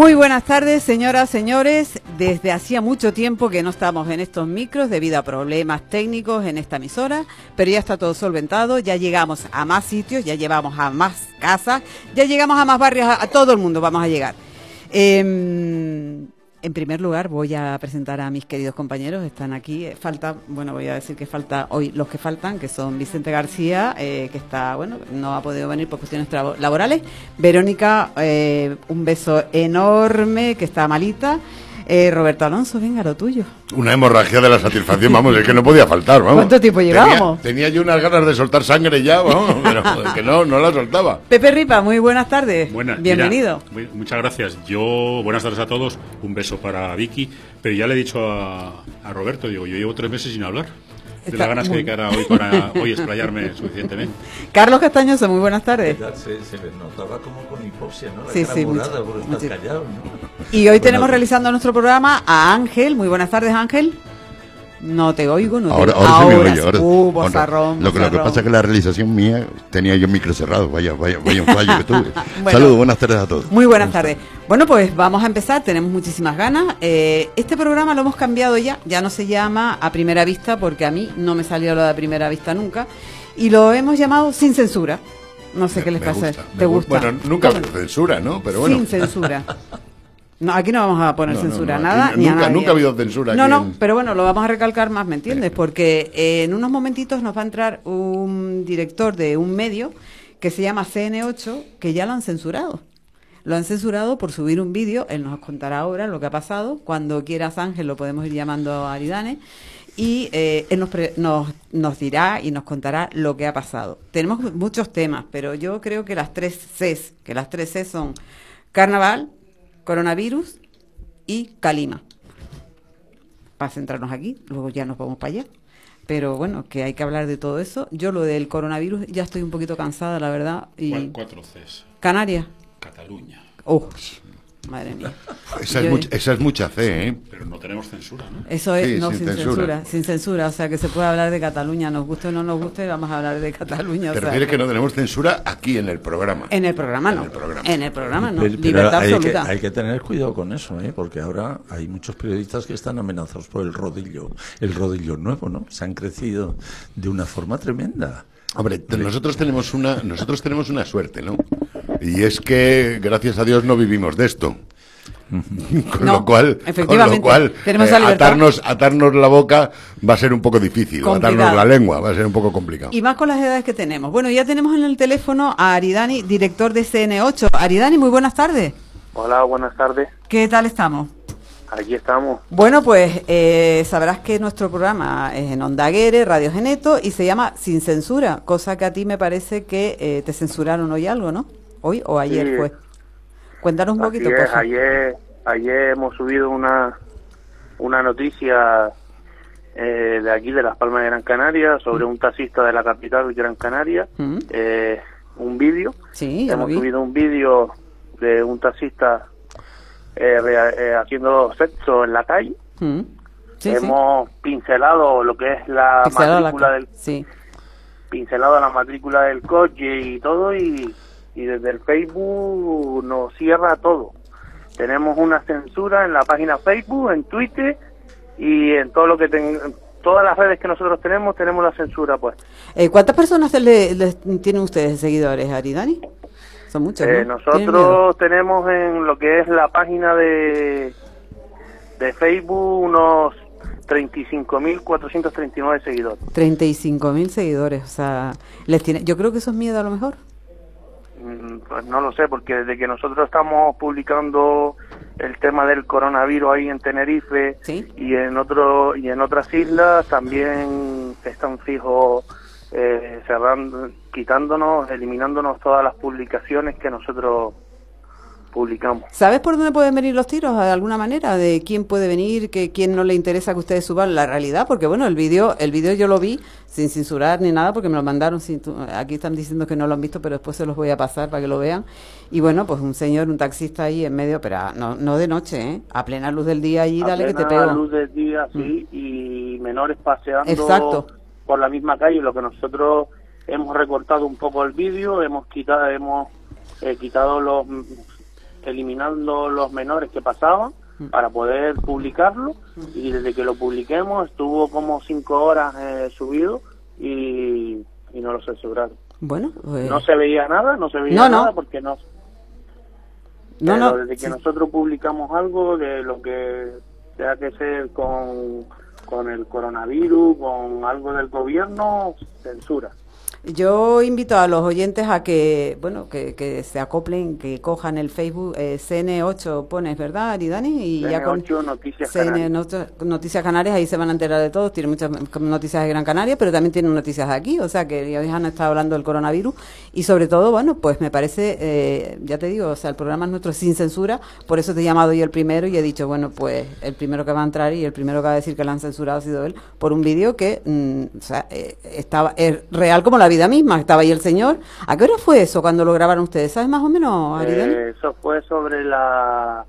Muy buenas tardes, señoras, señores. Desde hacía mucho tiempo que no estamos en estos micros debido a problemas técnicos en esta emisora, pero ya está todo solventado, ya llegamos a más sitios, ya llevamos a más casas, ya llegamos a más barrios, a, todo el mundo vamos a llegar. Eh, en primer lugar, voy a presentar a mis queridos compañeros. Están aquí. Eh, Falta, bueno, voy a decir que falta hoy los que faltan, que son Vicente García, eh, que está, bueno, no ha podido venir por cuestiones laborales. Verónica, eh, un beso enorme, que está malita. Eh, Roberto Alonso, venga, lo tuyo. Una hemorragia de la satisfacción, vamos, es que no podía faltar, vamos. ¿Cuánto tiempo Tenía- llevábamos? Tenía, yo unas ganas de soltar sangre ya, vamos, pero es que no, no la soltaba. Pepe Ripa, muy buenas tardes. Buenas, Bienvenido. mira, muy- muchas gracias. Yo, buenas tardes a todos. Un beso para Vicky. Pero ya le he dicho a, a Roberto, digo, yo llevo tres meses sin hablar. De las ganas muy- que quedara hoy para hoy explayarme suficientemente. Carlos Castañoso, muy buenas tardes. Se, se le notaba como con hipoxia, ¿no? La Sí, cara sí, mucho, por estar callado, ¿no? Y hoy tenemos Bueno, realizando nuestro programa a Ángel. Muy buenas tardes, Ángel. No te oigo, no te Ahora, ahora, se me oye, ahora. Uh, bozarrón, lo, que, lo que bozarrón. pasa es que la realización mía tenía yo el micro cerrado, vaya, vaya, vaya un fallo que tuve. Bueno. Saludos, buenas tardes a todos. Muy buenas tardes. Bueno, pues vamos a empezar, tenemos muchísimas ganas. Eh, este programa lo hemos cambiado ya, ya no se llama a primera vista porque a mí no me salió lo de a primera vista nunca. Y lo hemos llamado sin censura. No sé qué les pasa. gusta, ¿Te gusta? Bueno, nunca censura, ¿no? Pero bueno. Sin censura. No, aquí no vamos a poner No, censura, no, nada. ni a nunca- nadie. nunca ha habido censura No, aquí no, en- pero bueno, lo vamos a recalcar más, ¿me entiendes? Porque eh, en unos momentitos nos va a entrar un director de un medio que se llama CN8, que ya lo han censurado. Lo han censurado por subir un vídeo, él nos contará ahora lo que ha pasado. Cuando quieras, Ángel, lo podemos ir llamando a Aridane. Y eh, él nos, pre- nos, nos dirá y nos contará lo que ha pasado. Tenemos muchos temas, pero yo creo que las tres Cs, que las tres Cs son carnaval, coronavirus y Calima. Para centrarnos aquí, luego ya nos vamos para allá. Pero bueno, que hay que hablar de todo eso. Yo lo del coronavirus ya estoy un poquito cansada, la verdad. Y Cuatro, cuatro Cs. Canarias. Cataluña. Oh, madre mía. Esa es, mucha, esa es mucha fe, ¿eh? Pero no tenemos censura, ¿no? Eso es, Sí, no, sin sin, censura. censura. Sin censura, o sea, que se puede hablar de Cataluña, nos guste o no nos guste, vamos a hablar de Cataluña. o Te sea, refieres que no tenemos censura aquí en el programa. En el programa En no. el programa. En el programa no. Pero- pero Libertad hay que, absoluta. hay que tener cuidado con eso, ¿eh? porque ahora hay muchos periodistas que están amenazados por el rodillo, el rodillo nuevo, ¿no? Se han crecido de una forma tremenda. Hombre, nosotros tenemos una, nosotros tenemos una suerte, ¿no? Y es que, gracias a Dios, no vivimos de esto. Con No, lo cual, con lo cual tenemos eh, atarnos, atarnos la boca va a ser un poco difícil, Complicado. atarnos la lengua va a ser un poco complicado. Y más con las edades que tenemos. Bueno, ya tenemos en el teléfono a Aridani, director de CN8. Aridani, muy buenas tardes. Hola, buenas tardes. ¿Qué tal estamos? Aquí estamos. Bueno, pues eh, sabrás que nuestro programa es en Onda Aguere, Radio Geneto, y se llama Sin Censura, cosa que a ti me parece que eh, te censuraron hoy algo, ¿no? Hoy o ayer Sí. fue. Cuéntanos un poquito, es, ayer, ayer hemos subido una, una noticia eh, de aquí, de Las Palmas de Gran Canaria, sobre un taxista de la capital Gran Canaria. Mm. Eh, un vídeo. Sí, Hemos vi. subido un vídeo de un taxista eh, eh, haciendo sexo en la calle. Mm. Sí. hemos pincelado lo que es la la matrícula ca- del Sí. pincelado la matrícula del coche y todo y, y desde el Facebook nos cierra todo. Tenemos una censura en la página Facebook, en Twitter y en todo lo que ten- todas las redes que nosotros tenemos tenemos la censura pues. Eh, ¿Cuántas personas le, le- tienen ustedes de seguidores, Aridani? Son muchos, Eh, nosotros tenemos en lo que es la página de de Facebook unos 35.439 seguidores. 35.000 seguidores, o sea, les tiene, yo creo que eso es miedo a lo mejor. Mm, Pues no lo sé, porque desde que nosotros estamos publicando el tema del coronavirus ahí en Tenerife Sí. y en otro y en otras islas también están fijos eh, cerrando, quitándonos, eliminándonos todas las publicaciones que nosotros publicamos. ¿Sabes por dónde pueden venir los tiros de alguna manera? ¿De quién puede venir? que ¿Quién no le interesa que ustedes suban la realidad? Porque bueno, el vídeo el vídeo yo lo vi sin censurar ni nada porque me lo mandaron. Sin, tu- aquí están diciendo que no lo han visto, pero después se los voy a pasar para que lo vean. Y bueno, pues un señor, un taxista ahí en medio, pero ah, no, no de noche, ¿eh? A plena luz del día allí, A dale que te. Mm. luz del día, sí, y menores paseando Exacto. por la misma calle, lo que nosotros hemos recortado un poco el vídeo, hemos quitado, hemos eh, quitado los eliminando los menores que pasaban para poder publicarlo y desde que lo publiquemos estuvo como cinco horas eh, subido y, y no lo censuraron. Bueno, pues... No se veía nada, no se veía No, no. nada porque no... No, pero no, desde que sí. nosotros publicamos algo de lo que sea que ser con, con el coronavirus, con algo del gobierno, censura. Yo invito a los oyentes a que, bueno, que, que se acoplen, que cojan el Facebook eh, CN8, pones, ¿verdad, Aridani? Y ya con CN8 Noticias CN Canarias. Not- Noticias Canarias, ahí se van a enterar de todo. Tienen muchas noticias de Gran Canaria, pero también tienen noticias de aquí. O sea, que ya han estado hablando del coronavirus. Y sobre todo, bueno, pues me parece, eh, ya te digo, o sea, el programa es nuestro sin censura. Por eso te he llamado yo el primero y he dicho, bueno, pues el primero que va a entrar y el primero que va a decir que lo han censurado ha sido él por un vídeo que, mm, o sea, eh, estaba es real como la vida misma. Estaba ahí el señor. ¿A qué hora fue eso cuando lo grabaron ustedes? ¿Sabes más o menos, Aridani? Eh, eso fue sobre la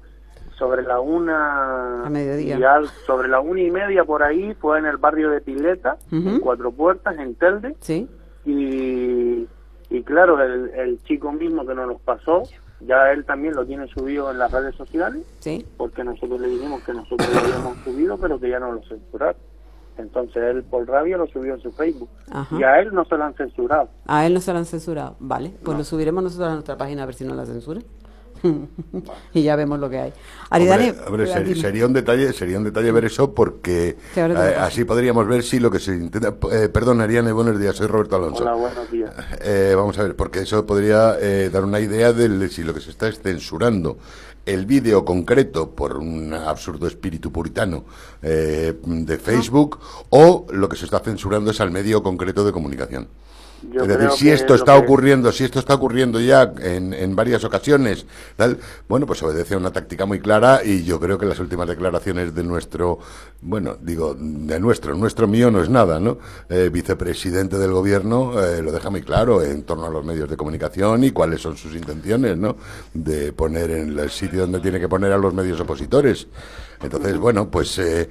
sobre la una A mediodía. y al- sobre la una y media por ahí fue en el barrio de Pileta en Cuatro Puertas en Telde Sí. y, y claro el, el chico mismo que nos los pasó ya él también lo tiene subido en las redes sociales Sí. porque nosotros le dijimos que nosotros lo habíamos subido pero que ya no lo censuraron entonces él por rabia lo subió en su Facebook Ajá. y a él no se lo han censurado A él no se lo han censurado. Vale, pues lo subiremos nosotros a nuestra página a ver si no la censuran. y ya vemos lo que hay. Aridani, Hombre, hombre, ser- dime. sería un detalle, sería un detalle ver eso porque Sí, eh, así podríamos ver si lo que se intenta. eh, perdón, Ariane, buenos días, soy Roberto Alonso. hola buenos días Eh, vamos a ver, porque eso podría eh, dar una idea de si lo que se está es censurando el vídeo concreto por un absurdo espíritu puritano eh, de Facebook o lo que se está censurando es al medio concreto de comunicación. Yo es decir, si esto está que- ocurriendo, si esto está ocurriendo ya en, en varias ocasiones, tal, bueno, pues obedece a una táctica muy clara y yo creo que las últimas declaraciones de nuestro, bueno, digo, de nuestro, nuestro mío no es nada, ¿no? Eh, vicepresidente del gobierno eh, lo deja muy claro en torno a los medios de comunicación y cuáles son sus intenciones, ¿no? De poner en el sitio donde tiene que poner a los medios opositores. Entonces, bueno, pues eh,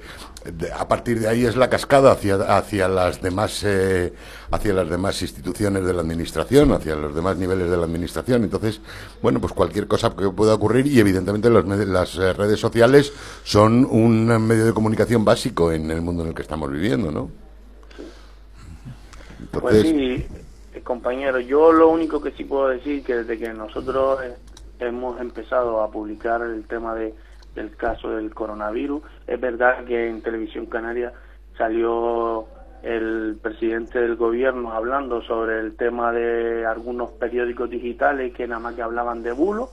a partir de ahí es la cascada hacia, hacia las demás eh, hacia las demás instituciones de la administración, hacia los demás niveles de la administración. Entonces, bueno, pues cualquier cosa que pueda ocurrir y evidentemente med- las eh, redes sociales son un medio de comunicación básico en el mundo en el que estamos viviendo, ¿no? Pues sí, eh, compañero, yo lo único que sí puedo decir que desde que nosotros eh, hemos empezado a publicar el tema de, del caso del coronavirus, es verdad que en Televisión Canaria salió el presidente del gobierno hablando sobre el tema de algunos periódicos digitales que nada más que hablaban de bulo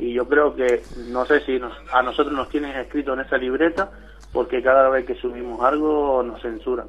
y yo creo que no sé si nos- a nosotros nos tienen escrito en esa libreta porque cada vez que subimos algo nos censuran.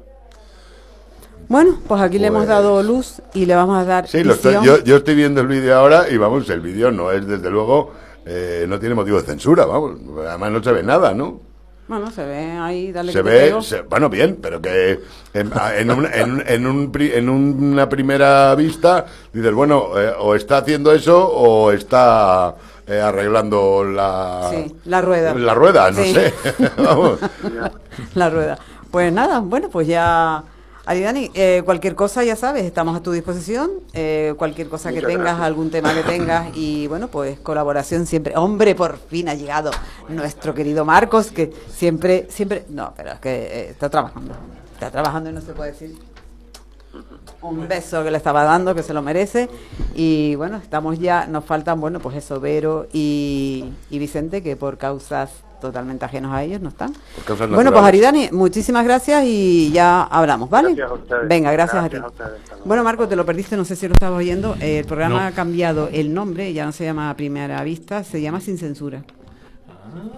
Bueno, pues aquí le hemos Pues- dado luz y le vamos a dar sí, lo estoy- visión. yo, yo estoy viendo el vídeo ahora y vamos, el vídeo no es desde luego, eh, no tiene motivo de censura, vamos, además no se ve nada, ¿no? Bueno, se ve ahí, dale se que ve, se- bueno, bien, pero que en, en, un- en, en un en una primera vista dices, bueno, eh, o está haciendo eso o está eh, arreglando la, Sí, la rueda. La rueda, no Sí. sé. Vamos. la rueda. Pues nada, bueno, pues ya... Aridani, eh, cualquier cosa ya sabes, estamos a tu disposición. eh, cualquier cosa que tengas, gracias. algún tema que tengas y bueno, pues colaboración siempre. Hombre, por fin ha llegado nuestro querido Marcos, que siempre, siempre, no, pero es que eh, está trabajando, está trabajando y no se puede decir. Un beso que le estaba dando, que se lo merece. Y bueno, estamos ya, nos faltan, bueno, pues eso, Vero y, y Vicente, que por causas totalmente ajenos a ellos no están. Bueno, pues. Aridani, muchísimas gracias y ya hablamos, ¿vale? Gracias a ustedes. Venga, gracias, Gracias a a ti. ustedes, hasta luego. bueno, Marco, te lo perdiste, no sé si lo estabas oyendo. eh, el programa No. ha cambiado el nombre, ya no se llama a Primera Vista, se llama Sin Censura.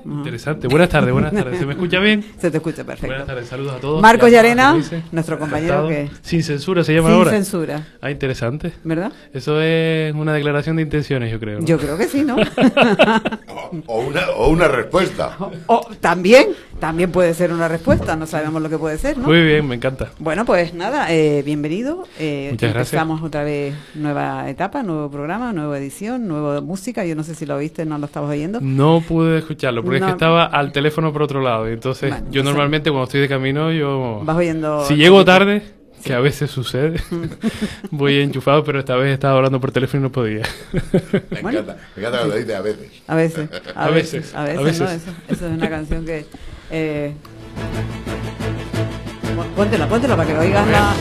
Interesante. Buenas tardes, buenas tardes. ¿Se me escucha bien? Se te escucha perfecto. Buenas tardes, saludos a todos. Marcos Llarena, nuestro compañero que- Sin censura se llama Sin ahora. censura, Ah, interesante. ¿verdad? Eso es una declaración de intenciones, yo creo. ¿no? Yo creo que sí, ¿no? O una, o una respuesta. o también, también puede ser una respuesta, no sabemos lo que puede ser, ¿no? Muy bien, me encanta. Bueno, pues nada, eh, bienvenido. Eh, Muchas gracias. Empezamos otra vez nueva etapa, nuevo programa, nueva edición, nueva música. Yo no sé si lo oíste, no lo estabas oyendo. No pude escucharlo porque es que estaba al teléfono por otro lado. y Entonces, Bueno, yo normalmente cuando estoy de camino, yo. Vas oyendo. Si llego tarde, que a veces sucede. Voy enchufado, pero esta vez estaba hablando por teléfono y no podía. Me encanta, me encanta cuando dice a veces. A veces, a, A veces, veces, a veces, a veces. ¿no? Eso, eso es una canción que... Eh... Póntela, póntela para que oigas la... Ah,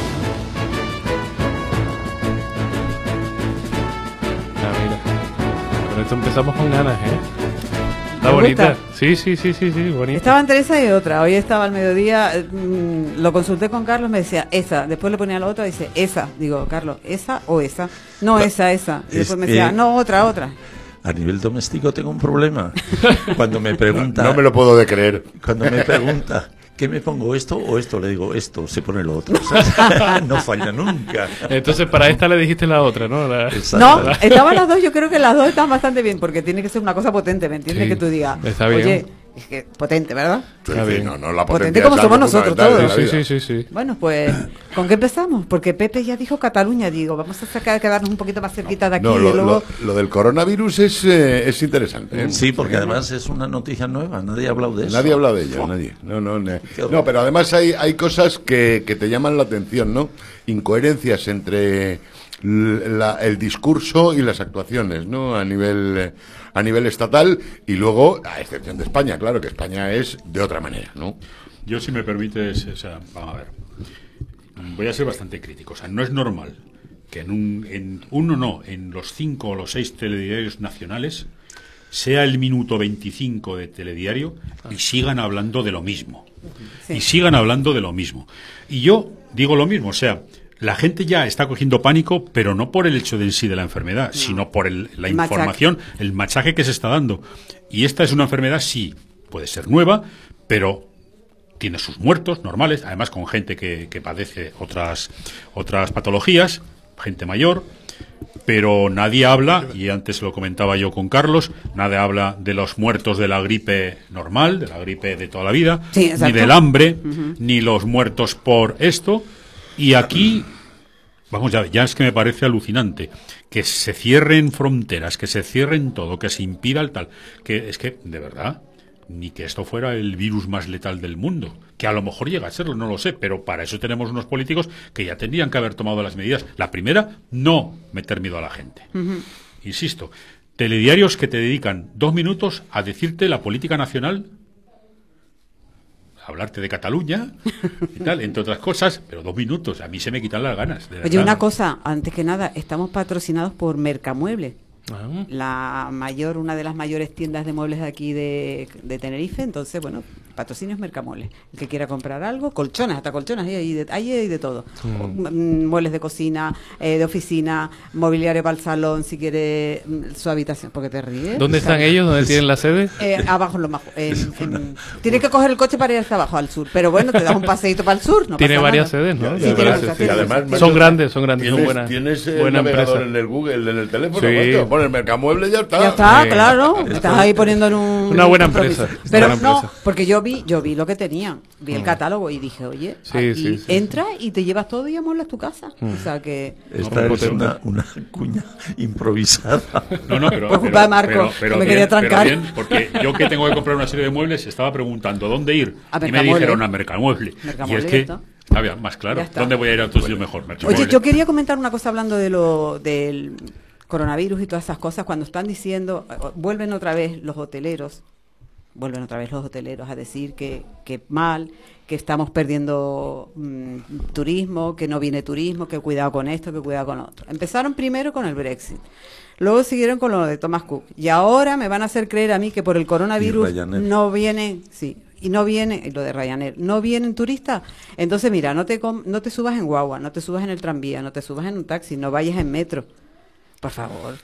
mira. Con esto empezamos con ganas, ¿eh? Está ¿Te bonita. Sí, sí, sí, sí, sí, bonita. Estaba entre esa y otra. Hoy estaba al mediodía, eh, mm, lo consulté con Carlos, me decía esa. Después le ponía la otra y dice esa. Digo, Carlos, ¿esa o esa? No, esa, esa. Y Es después me decía, no, otra, otra. A nivel doméstico tengo un problema. Cuando me pregunta, No me lo puedo de creer. cuando me pregunta, ¿qué me pongo esto o esto? Le digo esto, se pone lo otro. ¿sabes? no falla nunca. Entonces, para esta le dijiste la otra, ¿no? La-. No, estaban las dos, yo creo que las dos están bastante bien, porque tiene que ser una cosa potente, ¿me entiendes? Sí, que tú digas, está bien. oye, es que potente, ¿verdad? Sí, sí, no, no, la Potente como somos nosotros todos. Sí, sí, sí, sí. Bueno, pues, ¿con qué empezamos? Porque Pepe ya dijo Cataluña, digo, vamos a sacar, quedarnos un poquito más cerquita de aquí No, y lo, luego... lo- lo del coronavirus es, eh, es interesante. ¿eh? Sí, porque además es una noticia nueva, nadie ha hablado de eso. Nadie habla de ella, nadie. No, no, no. No, pero además hay, hay cosas que, que te llaman la atención, ¿no? Incoherencias entre la- el discurso y las actuaciones, ¿no? A nivel, eh, a nivel estatal y luego, a excepción de España, claro, que España es de otra manera, ¿no? Yo, si me permites, o sea, vamos a ver. Voy a ser bastante crítico. O sea, no es normal que en, un, en uno no, en los cinco o los seis telediarios nacionales sea el minuto 25 de telediario y sigan hablando de lo mismo. Sí. Y sigan hablando de lo mismo. Y yo digo lo mismo, o sea, la gente ya está cogiendo pánico, pero no por el hecho de en sí de la enfermedad, sino por el- la El información, el machaje que se está dando. Y esta es una enfermedad, sí, puede ser nueva, pero tiene sus muertos normales, además con gente que, que padece otras, otras patologías, gente mayor, pero nadie habla, y antes lo comentaba yo con Carlos, nadie habla de los muertos de la gripe normal, de la gripe de toda la vida, Sí, ni del hambre, ni los muertos por esto, y aquí Vamos, ya, ya es que me parece alucinante que se cierren fronteras, que se cierren todo, que se impida el tal. Que es que, de verdad, ni que esto fuera el virus más letal del mundo. Que a lo mejor llega a serlo, no lo sé, pero para eso tenemos unos políticos que ya tendrían que haber tomado las medidas. La primera, no meter miedo a la gente. Insisto, telediarios que te dedican dos minutos a decirte la política nacional hablarte de Cataluña y tal, entre otras cosas, pero dos minutos, a mí se me quitan las ganas. de Oye, una cosa, antes que nada, estamos patrocinados por Mercamueble, Ah, la mayor, una de las mayores tiendas de muebles de aquí de, de Tenerife. Entonces, bueno, patrocinio es Mercamueble. El que quiera comprar algo, colchones, hasta colchones, hay, hay de, hay de todo. Mm, Muebles de cocina, eh, de oficina, mobiliario para el salón, si quiere mm, su habitación, porque te ríes. ¿Dónde están ellos? ¿Dónde tienen la sede? Eh, abajo en lo más. en- en- Tienes que coger el coche para ir hasta abajo, al sur. Pero bueno, te das un paseíto para el sur. No tiene pasa varias nada. sedes, ¿no? Sí, tiene además. Son grandes, son grandes, son ¿Tienes, buenas. tienes el buena navegador empresa. en el Google, en el teléfono? Sí. Pones Mercamueble y ya está. Ya está, Sí. claro. Estás ahí poniendo en un. Una buena empresa, Pero buena no, empresa. porque yo vi, yo vi lo que tenían, vi el catálogo y dije, oye, Sí, aquí sí, sí, entra y te llevas todo y amueblas tu casa. O sea que. Esta No, es una, una cuña improvisada. No, no, pero, Por culpa pero- de Marco, pero- que pero me bien, quería trancar. pero bien, porque yo que tengo que comprar una serie de muebles estaba preguntando dónde ir A y me dijeron a Mercamueble. Y Mercamueble, es ya que está. bien, más claro. ¿Dónde voy a ir a otro sitio mejor? Mercamueble. Oye, yo quería comentar una cosa hablando de lo del coronavirus y todas esas cosas. Cuando están diciendo, eh, vuelven otra vez los hoteleros, vuelven otra vez los hoteleros a decir que, que mal, que estamos perdiendo mm, turismo, que no viene turismo, que cuidado con esto, que cuidado con otro. Empezaron primero con el Brexit. Luego siguieron con lo de Thomas Cook. Y ahora me van a hacer creer a mí que por el coronavirus no vienen, sí, y no viene, y lo de Ryanair, no vienen turistas. Entonces, mira, no te, com- no te subas en guagua, no te subas en el tranvía, no te subas en un taxi, no vayas en metro. Por favor,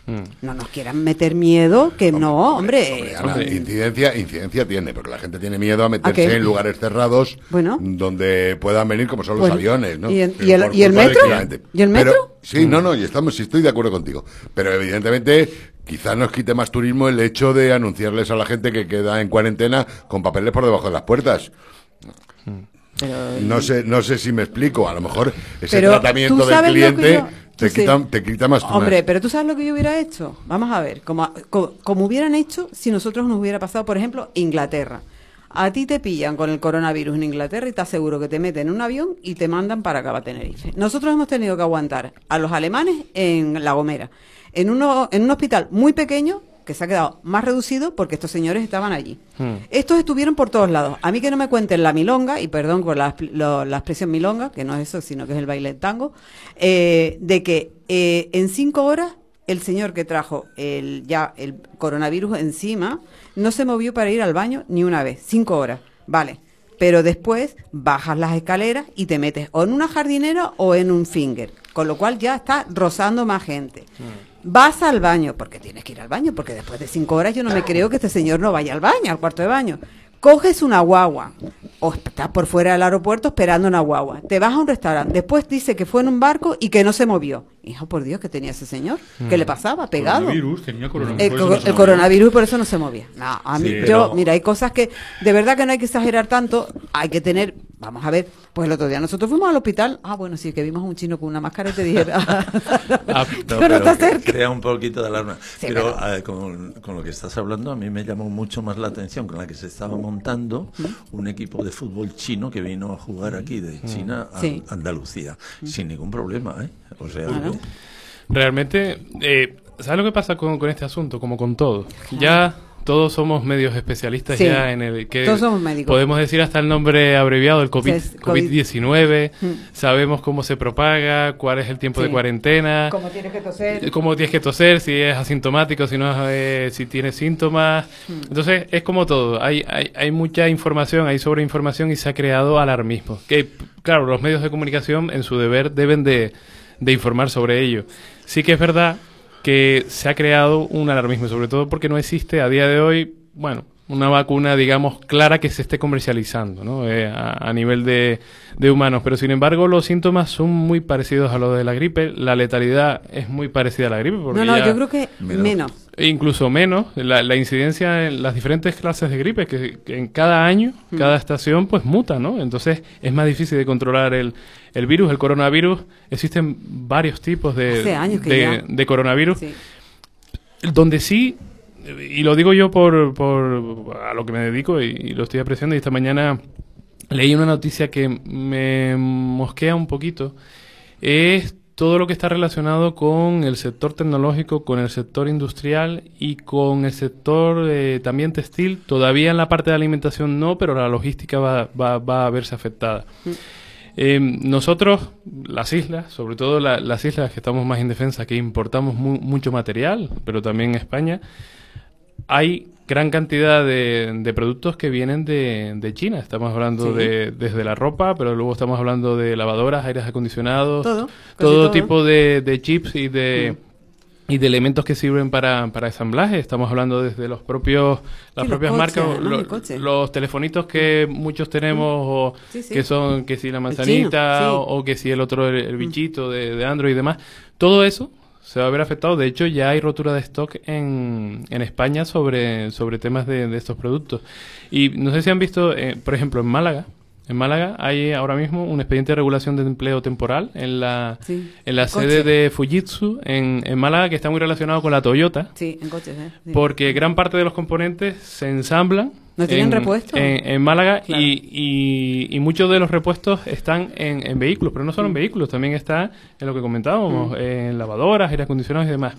no nos quieran meter miedo, que no, hombre. Hombre, Ana, hombre. incidencia, incidencia tiene, porque la gente tiene miedo a meterse en lugares cerrados Bueno. donde puedan venir como son los Bueno, aviones, ¿no? ¿y el- y y metro? ¿Y el Pero- metro? sí, no, no, y estamos, sí estoy de acuerdo contigo. Pero evidentemente, quizás nos quite más turismo el hecho de anunciarles a la gente que queda en cuarentena con papeles por debajo de las puertas. pero- No sé, no sé si me explico. A lo mejor ese tratamiento del cliente te, sí. quita, te quita más. Hombre, más. pero tú sabes lo que yo hubiera hecho. Vamos a ver, como, co- como, hubieran hecho si nosotros nos hubiera pasado, por ejemplo, Inglaterra. A ti te pillan con el coronavirus en Inglaterra y te aseguro que te meten en un avión y te mandan para acá, para Tenerife. Nosotros hemos tenido que aguantar a los alemanes en La Gomera, en, uno, en un hospital muy pequeño que se ha quedado más reducido porque estos señores estaban allí. Hmm. Estos estuvieron por todos lados. A mí que no me cuenten la milonga, y perdón por la, lo- la expresión milonga, que no es eso, sino que es el baile del tango, eh, de que eh, en cinco horas el señor que trajo el, ya el coronavirus encima no se movió para ir al baño ni una vez. Cinco horas. Vale. Pero después bajas las escaleras y te metes o en una jardinera o en un finger. Con lo cual ya está rozando más gente. Vas al baño, porque tienes que ir al baño, porque después de cinco horas yo no me creo que este señor no vaya al baño, al cuarto de baño. Coges una guagua, o estás por fuera del aeropuerto esperando una guagua. Te vas a un restaurante, después dice que fue en un barco y que no se movió. Hijo, por Dios, ¿qué tenía ese señor? ¿Qué le pasaba? Pegado. Coronavirus, tenía coronavirus. El, co- no coronavirus por eso no se movía. No, a mí, Sí, yo, pero- mira, hay cosas que de verdad que no hay que exagerar tanto. Hay que tener, vamos a ver, pues el otro día nosotros fuimos al hospital. Ah, bueno, sí, que vimos a un chino con una máscara y te dije, Ah, no, No, no pero acerques. crea un poquito de alarma. Sí, pero pero- eh, con, con lo que estás hablando, a mí me llamó mucho más la atención con la que se estaba montando un equipo de fútbol chino que vino a jugar aquí de China a Sí. Andalucía, sin ningún problema, ¿eh? O sea, Claro. Realmente, eh, ¿sabes lo que pasa con, con este asunto? Como con todo. Ya todos somos medios especialistas Sí. ya en el que Todos somos médicos. podemos decir hasta el nombre abreviado COVID. COVID-19, Mm. sabemos cómo se propaga, cuál es el tiempo de cuarentena, Como tienes que toser. cómo tienes que toser, si es asintomático, si no es, eh, si tienes síntomas. Entonces, es como todo, hay, hay, hay mucha información, hay sobreinformación y se ha creado alarmismo. Que, claro, los medios de comunicación en su deber deben de, de informar sobre ello. Sí que es verdad que se ha creado un alarmismo, sobre todo porque no existe a día de hoy, bueno, una vacuna, digamos, clara que se esté comercializando, ¿no? Eh, a, a nivel de, de humanos. Pero sin embargo, los síntomas son muy parecidos a los de la gripe. La letalidad es muy parecida a la gripe. Porque No, no, ya- yo creo que Menos. menos. Incluso menos, la, la incidencia en las diferentes clases de gripe, que, que en cada año, Mm. cada estación, pues muta, ¿no? Entonces es más difícil de controlar el, el virus, el coronavirus. Existen varios tipos de, Hace años que de, ya. de coronavirus. Sí. Donde sí, y lo digo yo por, por a lo que me dedico y, y lo estoy apreciando, y esta mañana leí una noticia que me mosquea un poquito, es todo lo que está relacionado con el sector tecnológico, con el sector industrial y con el sector eh, también textil. Todavía en la parte de alimentación no, pero la logística va, va, va a verse afectada. Eh, nosotros, las islas, sobre todo la- las islas que estamos más indefensas, que importamos mu- mucho material, pero también España, hay gran cantidad de, de productos que vienen de, de China. Estamos hablando Sí. de desde la ropa, pero luego estamos hablando de lavadoras, aires acondicionados, Todo, casi todo todo. tipo de, de chips y de y de elementos que sirven para, para ensamblaje. Estamos hablando desde los propios las Sí, los propias coches, marcas, los telefonitos que muchos tenemos o Sí, sí. que son que si la manzanita o, o que si el otro el, el bichito de, de Android y demás. Todo eso se va a ver afectado. De hecho, ya hay rotura de stock en, en España sobre, sobre temas de, de estos productos. Y no sé si han visto, eh, por ejemplo, en Málaga. En Málaga hay ahora mismo un expediente de regulación de empleo temporal en la, Sí, en la sede coche. de Fujitsu en, en Málaga que está muy relacionado con la Toyota. Sí, en coches, ¿eh? Sí. Porque gran parte de los componentes se ensamblan. ¿No tienen en, repuesto? En, en Málaga Claro. y, y- y muchos de los repuestos están en, en vehículos, pero no Mm. solo en vehículos, también está en lo que comentábamos, en lavadoras, aire acondicionados y demás.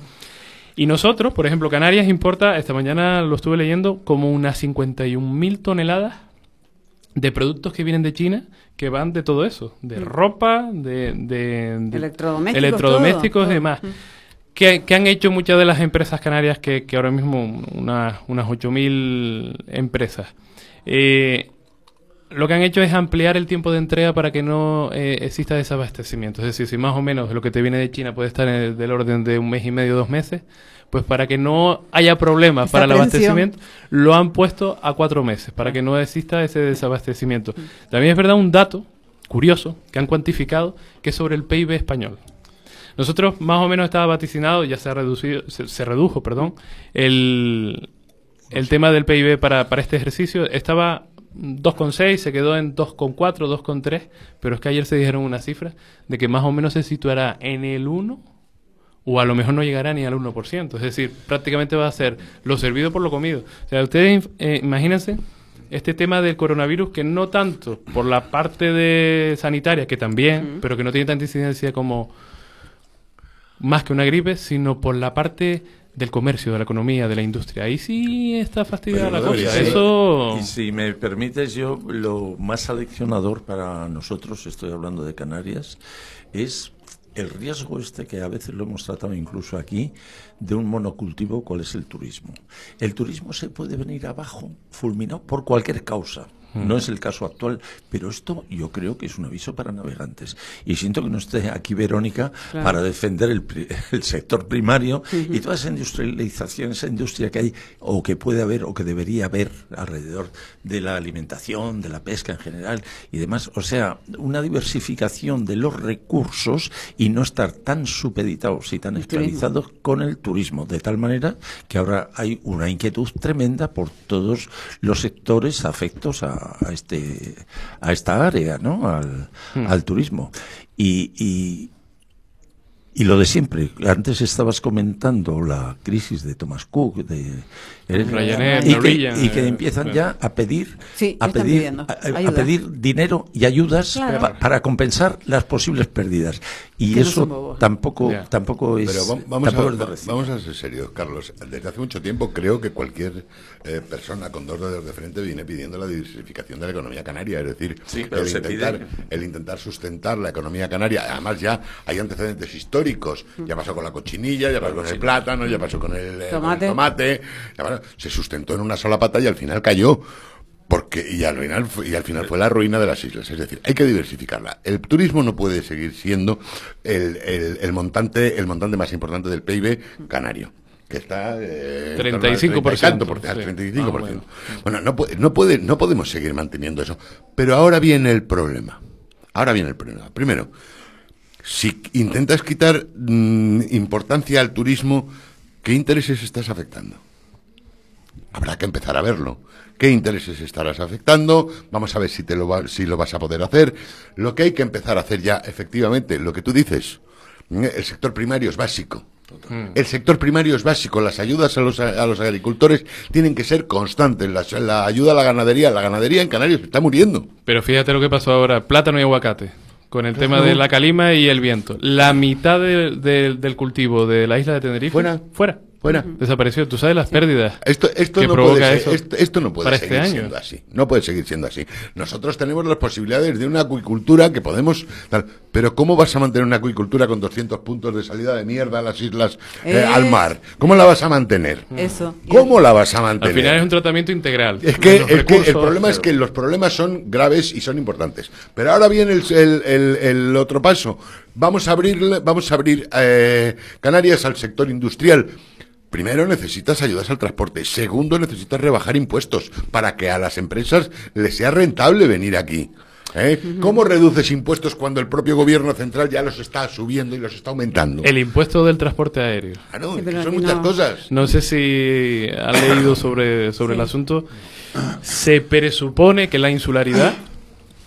Y nosotros, por ejemplo, Canarias importa, esta mañana lo estuve leyendo, como unas 51.000 toneladas de productos que vienen de China que van de todo eso, de ropa, de, de- de Electrodomésticos, electrodomésticos todo, y todo. Que, que han hecho muchas de las empresas canarias que, que ahora mismo unas, unas 8.000 empresas. Eh, lo que han hecho es ampliar el tiempo de entrega para que no eh, exista desabastecimiento. Es decir, si más o menos lo que te viene de China puede estar en el, del orden de un mes y medio, dos meses, pues para que no haya problemas Esa para el abastecimiento, lo han puesto a cuatro meses, para que no exista ese desabastecimiento. También es verdad un dato curioso que han cuantificado, que es sobre el PIB español. Nosotros más o menos estaba vaticinado, ya se ha reducido, se, se redujo, perdón, el, el tema del PIB para, para este ejercicio. Estaba 2,6, se quedó en 2,4, 2,3, pero es que ayer se dijeron una cifra de que más o menos se situará en el 1 o a lo mejor no llegará ni al 1%. Es decir, prácticamente va a ser lo servido por lo comido. O sea, ustedes eh, imagínense este tema del coronavirus que no tanto por la parte de sanitaria, que también, pero que no tiene tanta incidencia como más que una gripe, sino por la parte del comercio, de la economía, de la industria. Ahí sí está fastidiada la cosa. Eso... Y si me permites, yo lo más aleccionador para nosotros, estoy hablando de Canarias, es el riesgo este que a veces lo hemos tratado incluso aquí, de un monocultivo, cuál es el turismo. El turismo se puede venir abajo, fulminado por cualquier causa. No es el caso actual, pero esto yo creo que es un aviso para navegantes. Y siento que no esté aquí Verónica Claro. para defender el, el sector primario y toda esa industrialización, esa industria que hay o que puede haber o que debería haber alrededor de la alimentación, de la pesca en general y demás. O sea, una diversificación de los recursos y no estar tan supeditados y tan El turismo. esclavizados con el turismo, de tal manera que ahora hay una inquietud tremenda por todos los sectores afectos a, a este a esta área, ¿no? Al, al turismo. Y, y, y lo de siempre, antes estabas comentando la crisis de Thomas Cook, de Ryanair, y, que, Norwegian, y que eh, empiezan ya a pedir, Sí, a pedir, a, pedir dinero y ayudas Claro. pa- para compensar las posibles pérdidas. Y no eso tampoco, Ya. tampoco es. Pero vamos, tampoco a, es vamos a ser serios, Carlos. Desde hace mucho tiempo creo que cualquier eh, persona con dos dedos de frente viene pidiendo la diversificación de la economía canaria. Es decir, Sí, el, intentar, el intentar sustentar la economía canaria. Además ya hay antecedentes históricos. Ya pasó con la cochinilla, ya pasó con el plátano, ya pasó con el eh, con el Tomate. pasó- se sustentó en una sola pata y al final cayó. Porque, y al final, fue- y al final fue la ruina de las islas. Es decir, hay que diversificarla. El turismo no puede seguir siendo el, el- el montante, el montante más importante del PIB canario. Que está eh, en torno al 35%, 30 y tanto por- sí, 35%. más o menos. Bueno, no, puede, no, puede, no podemos seguir manteniendo eso. Pero ahora viene el problema. Ahora viene el problema. Primero, si intentas quitar mm, importancia al turismo, ¿qué intereses estás afectando? Habrá que empezar a verlo. ¿Qué intereses estarás afectando? Vamos a ver si, te lo, va- si lo vas a poder hacer. Lo que hay que empezar a hacer ya, efectivamente, lo que tú dices, ¿eh? el sector primario es básico. El sector primario es básico. Las ayudas a los, a los agricultores tienen que ser constantes. La, la ayuda a la ganadería. La ganadería en Canarias está muriendo. Pero fíjate lo que pasó ahora, plátano y aguacate, con el tema de la calima y el viento. La mitad de- de- del cultivo de la isla de Tenerife Fuera. fuera. Fuera. Desapareció. ¿Tú sabes las pérdidas? Esto, esto, que no provoca puede ser- esto, esto no puede para este seguir año. siendo así. No puede seguir siendo así. Nosotros tenemos las posibilidades de una acuicultura que podemos. tal, pero ¿cómo vas a mantener una acuicultura con 200 puntos de salida de mierda a las islas eh, Eh. al mar? ¿Cómo la vas a mantener? Eso. ¿Cómo la vas a mantener? Al final es un tratamiento integral. Es que, el problema es que los problemas son graves y son importantes. Pero ahora viene el, el- el- el otro paso. Vamos a abrir, vamos a abrir eh, Canarias al sector industrial. Primero necesitas ayudas al transporte. Segundo necesitas rebajar impuestos para que a las empresas les sea rentable venir aquí. ¿Eh? ¿Cómo reduces impuestos cuando el propio gobierno central ya los está subiendo y los está aumentando? El impuesto del transporte aéreo. Sí, que pero son muchas no. cosas. No sé si han leído sobre, sobre el asunto. Se presupone que la insularidad,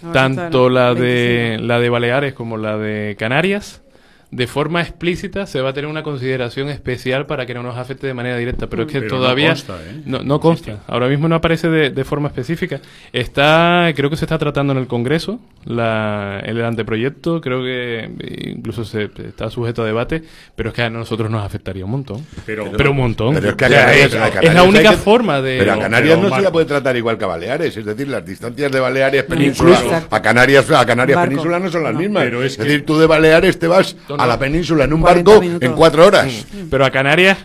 Ahora tanto la de, 25. la de Baleares como la de Canarias, de forma explícita se va a tener una consideración especial para que no nos afecte de manera directa. Pero es que Pero no todavía consta, ¿eh? no, no consta. Ahora mismo no aparece de, de forma específica. Está, creo que se está tratando en el Congreso la, el anteproyecto. Creo que incluso se está sujeto a debate. Pero es que a nosotros nos afectaría un montón. Pero- un montón. Pero es que a Canarias- es- a es Canarias la única que- forma de. Pero a Canarias no se la puede tratar igual que a Baleares, es decir, las distancias de Baleares Península a Canarias a Canarias. Península no son las No. mismas. Pero es decir, tú de Baleares te vas a la península en un 40 barco minutos. en cuatro horas. Pero a Canarias,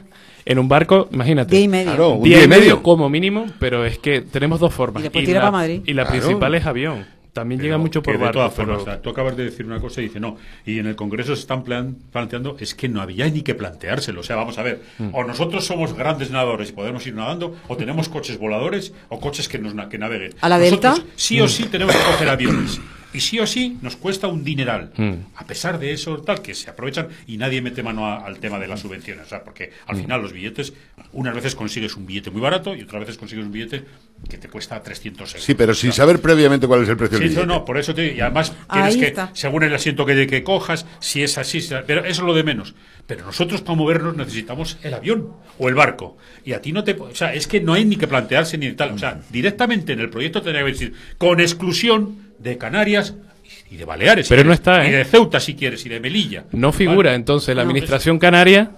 en un barco, imagínate. Día y medio. Claro, un Día día y y medio medio. como mínimo, pero es que tenemos dos formas. Y después tira la, pa' Madrid. y la Claro. principal es avión. También llega Pero mucho por que de barco. todas pero- formas, o sea, tú acabas de decir una cosa y dice no. Y en el Congreso se están plan- planteando, es que no había ni que planteárselo. O sea, vamos a ver, Mm. o nosotros somos grandes nadadores y podemos ir nadando, o tenemos coches voladores o coches que nos na- que naveguen. ¿A la Nosotros Delta? Sí o sí tenemos que coger aviones. Y sí o sí nos cuesta un dineral. Mm. A pesar de eso, tal, que se aprovechan y nadie mete mano a- al tema de las subvenciones. O sea, porque al final los billetes, unas veces consigues un billete muy barato y otras veces consigues un billete que te cuesta 300 euros. Sí, pero sin O sea, saber previamente cuál es el precio del Sí, no, billete. no, por eso te y además tienes que, según el asiento que, que cojas, si es así, si- pero eso es lo de menos. Pero nosotros para movernos necesitamos el avión o el barco. Y a ti no te... O sea, es que no hay ni que plantearse ni tal. O sea, directamente en el proyecto tendría que decir, con exclusión de Canarias y de Baleares. si Pero no quieres, está, Y ¿eh? de Ceuta, si quieres, y de Melilla. No figura, Vale. entonces la No, administración canaria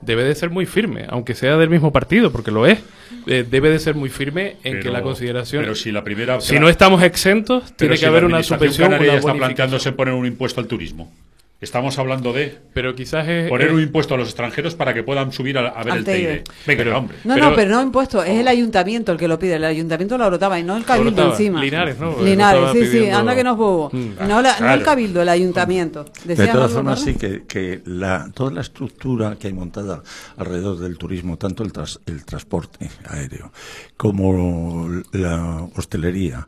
debe de ser muy firme, aunque sea del mismo partido, porque lo es. Eh, debe de ser muy firme en que la consideración. Pero si la primera... si no estamos exentos, tiene que haber una subvención, canaria una está planteándose poner un impuesto al turismo. Estamos hablando de Pero quizás es. poner es- un impuesto a los extranjeros para que puedan subir a, a ver el. TIB. Venga, Pero- hombre. No, Pero- no, pero no impuesto, es el ayuntamiento el que lo pide. El ayuntamiento lo brotaba y no el cabildo encima. Linares, ¿no? Linares, sí, sí, anda que no es bobo. Mm. No, la- no Claro. el cabildo, el ayuntamiento. De ¿Decías todas formas, sí que, que la, toda la estructura que hay montada alrededor del turismo, tanto el, tras- el transporte aéreo como la hostelería,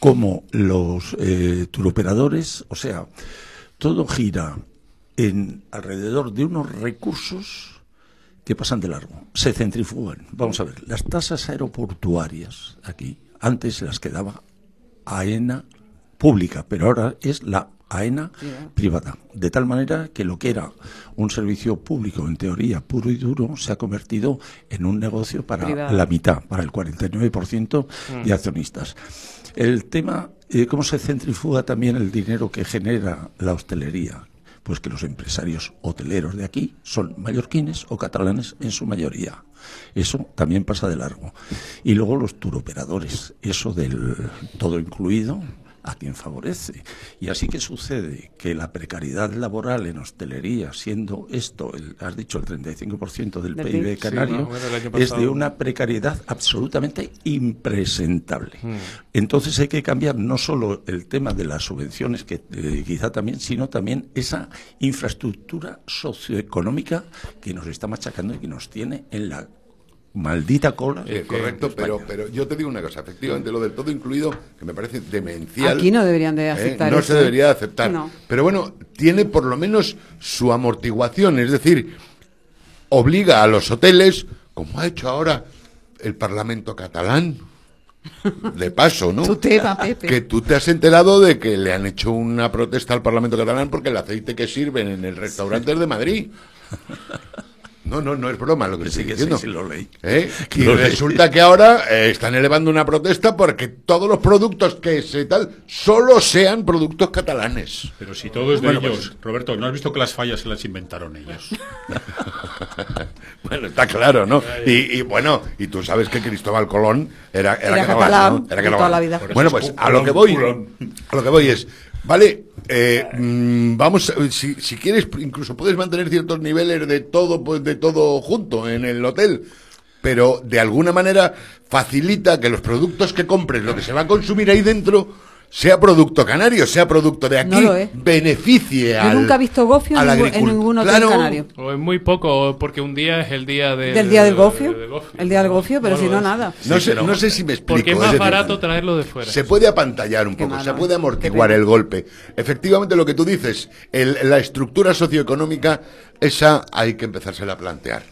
como los eh, turoperadores, o sea, todo gira en alrededor de unos recursos que pasan de largo, se centrifugan. Vamos a ver, las tasas aeroportuarias aquí, antes se las quedaba AENA pública, pero ahora es la AENA privada. De tal manera que lo que era un servicio público, en teoría puro y duro, se ha convertido en un negocio para Privado. la mitad, para el 49% de accionistas. El tema, ¿cómo se centrifuga también el dinero que genera la hostelería? Pues que los empresarios hoteleros de aquí son mallorquines o catalanes en su mayoría. Eso también pasa de largo. Y luego los turoperadores, eso del todo incluido, a quien favorece. Y así que sucede que la precariedad laboral en hostelería, siendo esto, el- has dicho, el 35% del, Del PIB. Sí, canario, año es de una precariedad absolutamente impresentable. Hmm. Entonces hay que cambiar no solo el tema de las subvenciones, que eh, quizá también, sino también esa infraestructura socioeconómica que nos está machacando y que nos tiene en la maldita cola. Sí, correcto, pero, pero yo te digo una cosa, efectivamente, lo del todo incluido, que me parece demencial. Aquí no deberían de ¿eh? aceptar No eso, se ¿eh? debería de aceptar. No. Pero bueno, tiene por lo menos su amortiguación, es decir, obliga a los hoteles, como ha hecho ahora el Parlamento catalán, de paso, ¿no? Tu tema, Pepe. Que tú te has enterado de que le han hecho una protesta al Parlamento catalán porque el aceite que sirven en el restaurante es de Madrid. No, no, no es broma lo que Sí, estoy que sí, diciendo. sí, lo leí. ¿Eh? Y Lo leí. resulta que ahora eh, están elevando una protesta porque todos los productos que se tal solo sean productos catalanes. Pero si todo es de Bueno, ellos, pues- Roberto, ¿no has visto que las fallas se las inventaron ellos? Bueno, está claro, ¿no? Y, y bueno, y tú sabes que Cristóbal Colón era, era, Era catalán, catalán ¿no? Era catalán. toda la vida. Bueno, es pues a lo que voy, a lo que voy es, vale, eh, mm, vamos, a- si, si quieres, incluso puedes mantener ciertos niveles de todo, pues de todo junto en el hotel. Pero de alguna manera facilita que los productos que compres, lo que se va a consumir ahí dentro, sea producto canario, sea producto de aquí, No beneficie Yo al nunca he visto gofio al en ningún- en agricul- ningún hotel Claro, canario. O es muy poco, porque un día es el día del, Del día del gofio. del gofio. El día del gofio, pero si no, de nada. No, Sí, sé, pero- no sé si me explico. Porque es es más decir, barato traerlo de fuera. Se puede apantallar un Qué poco, malo, se puede amortiguar el golpe. Efectivamente, lo que tú dices, el- la estructura socioeconómica, esa hay que empezársela a plantear.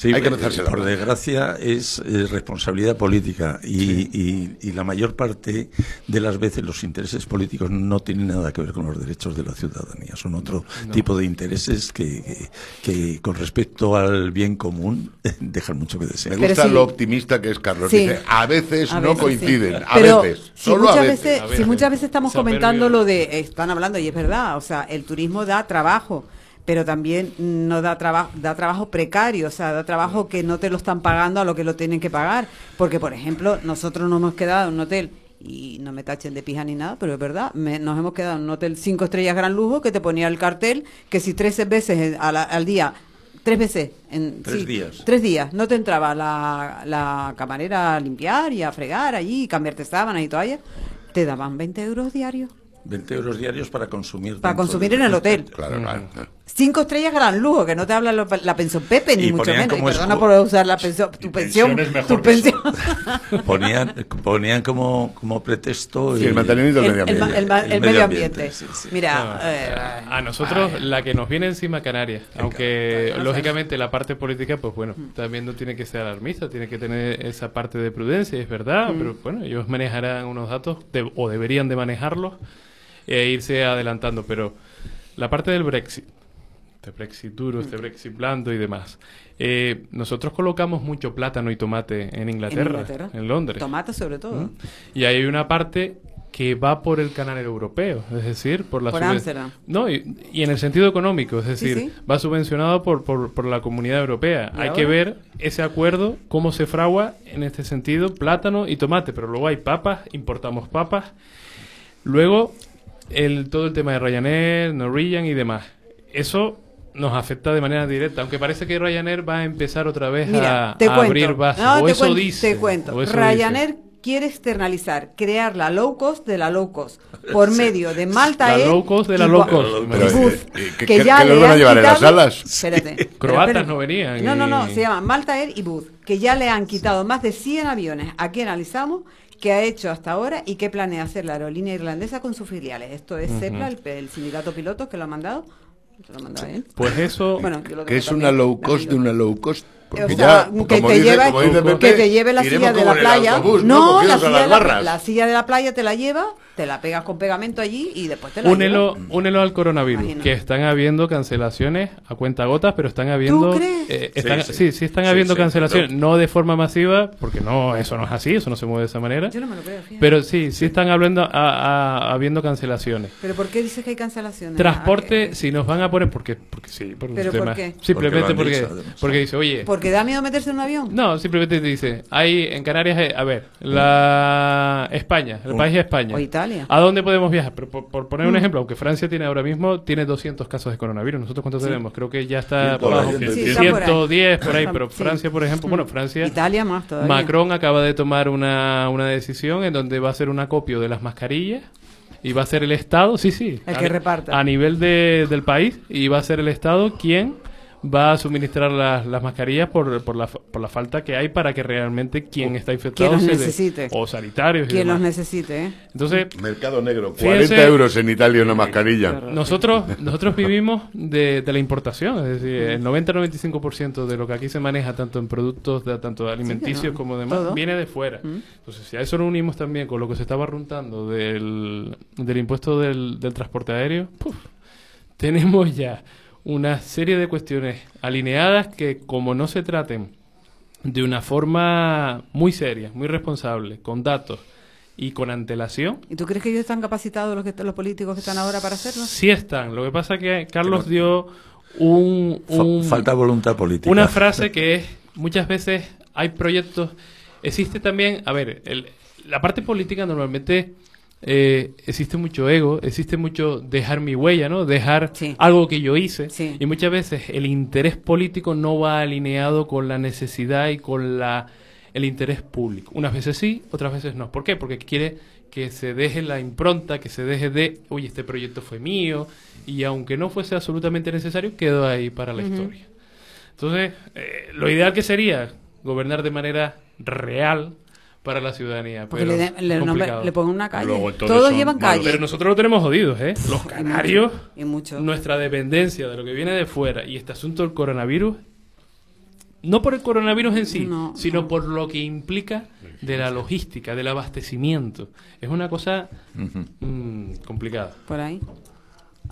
Sí, hay que eh, a por desgracia es eh, responsabilidad política y, y- y la mayor parte de las veces los intereses políticos no tienen nada que ver con los derechos de la ciudadanía, son otro tipo de intereses que, que- que con respecto al bien común dejan mucho que Me desear. Pero gusta sí. lo optimista que es Carlos. Sí. Dice, a veces A no veces, coinciden, sí. a Pero veces, si solo a muchas veces. veces, A si muchas veces estamos comentando lo de, están hablando y es verdad, o sea, el turismo da trabajo, pero también no da trabajo, da trabajo precario, o sea, da trabajo que no te lo están pagando a lo que lo tienen que pagar, porque por ejemplo, nosotros nos hemos quedado en un hotel y no me tachen de pija ni nada, pero es verdad, me- nos hemos quedado en un hotel cinco estrellas gran lujo que te ponía el cartel que si 13 veces a la- al día Tres veces. En, Tres sí, días. Tres días. No te entraba la, la camarera a limpiar y a fregar allí, cambiarte sábanas y toallas. Te daban 20 euros diarios 20 euros diarios para consumir. para consumir en el hotel. Claro, claro. Cinco estrellas gran lujo, que no te habla lo- la pensión Pepe, ni mucho menos. Y perdona por usar la pensión, tu pensión, pensión es mejor tu pensión. Ponían, ponían como, como pretexto Sí, el mantenimiento del El, medio ambiente. el ma- El el medio ambiente, ambiente. sí, sí. Mira, eh, A nosotros la que nos viene encima Canarias, aunque lógicamente la parte política, pues bueno, también no tiene que ser alarmista, tiene que tener esa parte de prudencia, es verdad, pero bueno, ellos manejarán unos datos de- o deberían de manejarlos e irse adelantando, pero la parte del Brexit, este Brexit duro, este Brexit blando y demás. eh, nosotros colocamos mucho plátano y tomate en Inglaterra, en, Inglaterra. Londres. tomate sobre todo. ¿Mm? Y hay una parte que va por el canal europeo, es decir, por la Por. No, y, y en el sentido económico, es decir, sí. va subvencionado por, por, por la comunidad europea. ¿Y Hay ahora? que ver ese acuerdo, cómo se fragua en este sentido, plátano y tomate, pero luego hay papas, importamos papas. Luego, el, todo el tema de Ryanair, Norwegian y demás. Eso nos afecta de manera directa, aunque parece que Ryanair va a empezar otra vez Mira, a, te a cuento. abrir bases. No, o te eso cuento, dice. Te cuento. o eso Ryanair dice. quiere externalizar, crear la low cost de la low cost por medio de Malta La Air low cost de la y low cost. Pero, y Booth, eh, eh, ¿qué- que ya le van a han llevar en las quitado- alas? Espérate. Croatas espérate. no venían No, no, no, y- se llama Malta Air y Booth, que ya le han quitado más de 100 aviones. Aquí analizamos qué ha hecho hasta ahora y qué planea hacer la aerolínea irlandesa con sus filiales. Esto es CEPLA, el, el sindicato pilotos que lo ha mandado. Lo mandado bien. Pues eso, Bueno, yo lo Que es una low cost de una low cost. Porque O sea, ya, que, como te dice- lleva, dice que te lleve la silla de la playa. autobús, no, Cogidos la silla, la, la silla de la playa te la lleva, te la pegas con pegamento allí y después te la únelo, llevas. únelo al coronavirus, Imagino. que están habiendo cancelaciones a cuenta gotas, pero están habiendo... crees? eh, están- Sí, sí, sí. sí, están Sí, habiendo sí, cancelaciones, pero- no de forma masiva, porque no, eso no es así, eso no se mueve de esa manera. Yo no me lo creo, fíjate. Pero sí, sí están hablando, a- a- habiendo cancelaciones. ¿Pero por qué dices que hay cancelaciones? Transporte, Ah, si nos van a poner, porque, porque sí, por un ¿Pero por qué? Simplemente Porque porque, dicho, además. porque dice, oye, ¿Porque da miedo meterse en un avión? no, simplemente te dice, hay en Canarias, eh, a ver, la España, el país es España. O Italia. ¿A dónde podemos viajar? Pero por, por poner un ejemplo, aunque Francia tiene ahora mismo tiene 200 casos de coronavirus, nosotros cuántos tenemos? Creo que ya está por abajo. 120. Sí, está por ahí. 110 por ahí, pero Sí. Francia, por ejemplo, bueno, Francia Italia más todavía. Macron acaba de tomar una, una decisión en donde va a hacer un acopio de las mascarillas y va a ser el Estado, sí, sí, El a, que reparta. a nivel de- del país y va a ser el Estado quien va a suministrar las, las mascarillas por, por, la, por la falta que hay para que realmente quien está infectado los se de- necesite. o sanitarios Quien los necesite, ¿eh? Entonces, Mercado negro, Fíjense- 40 euros en Italia una mascarilla. nosotros, nosotros vivimos de, de la importación, es decir, el 90-95% de lo que aquí se maneja, tanto en productos, de, tanto alimenticios no, como demás, todo. viene de fuera. Entonces, si a eso lo unimos también con lo que se estaba runtando del, del impuesto del, del transporte aéreo, ¡puf! tenemos ya una serie de cuestiones alineadas que, como no se traten de una forma muy seria, muy responsable, con datos y con antelación, ¿Y tú crees que ellos están capacitados, los, que, los políticos que están ahora para hacerlo? Sí están. Lo que pasa es que Carlos dio un, un- falta voluntad política. una frase que es muchas veces hay proyectos. Existe también, a ver, el- la parte política normalmente eh, existe mucho ego, existe mucho dejar mi huella, ¿no? Dejar Sí. algo que yo hice. Sí. Y muchas veces el interés político no va alineado con la necesidad y con la el interés público. Unas veces sí, otras veces no. ¿Por qué? Porque quiere que se deje la impronta, que se deje de, oye, este proyecto fue mío, y aunque no fuese absolutamente necesario, quedó ahí para la historia. Entonces, eh, lo ideal que sería gobernar de manera real para la ciudadanía. Porque pero le, de- le, es nombre- complicado. le pongan una calle. Luego, Todos son llevan calle. Pero nosotros lo tenemos jodidos, ¿eh? Los canarios, Y mucho. nuestra dependencia de lo que viene de fuera y este asunto del coronavirus, no por el coronavirus en sí, No, sino no. por lo que implica de la logística, del abastecimiento. Es una cosa mm, complicada. Por ahí.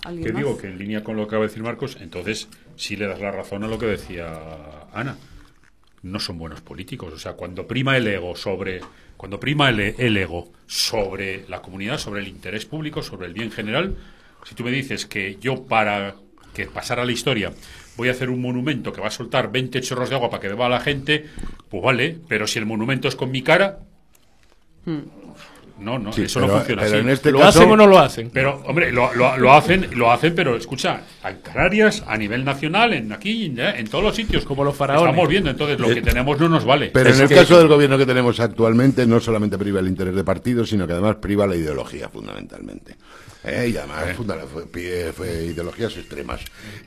¿Alguien Que digo que en línea con lo que acaba de decir Marcos, entonces sí le das la razón a lo que decía Ana. No son buenos políticos. O sea, cuando prima el ego sobre. Cuando prima el, ego sobre la comunidad, sobre el interés público, sobre el bien general, si tú me dices que yo para que pasara la historia voy a hacer un monumento que va a soltar 20 chorros de agua para que beba a la gente, pues vale, pero si el monumento es con mi cara, no, no, Sí, eso pero- no funciona pero así. en este ¿Lo caso- hacen o no lo hacen? Pero, hombre, lo, lo- lo hacen, lo hacen, pero escucha, en Canarias, a nivel nacional, en aquí, en, en todos los sitios. Como los faraones. Estamos viendo, entonces lo que tenemos no nos vale. Pero Es en el que- caso del gobierno que tenemos actualmente, no solamente priva el interés de partidos, sino que además priva la ideología, fundamentalmente. Eh, y además funda- fue, pie- fue ideologías extremas.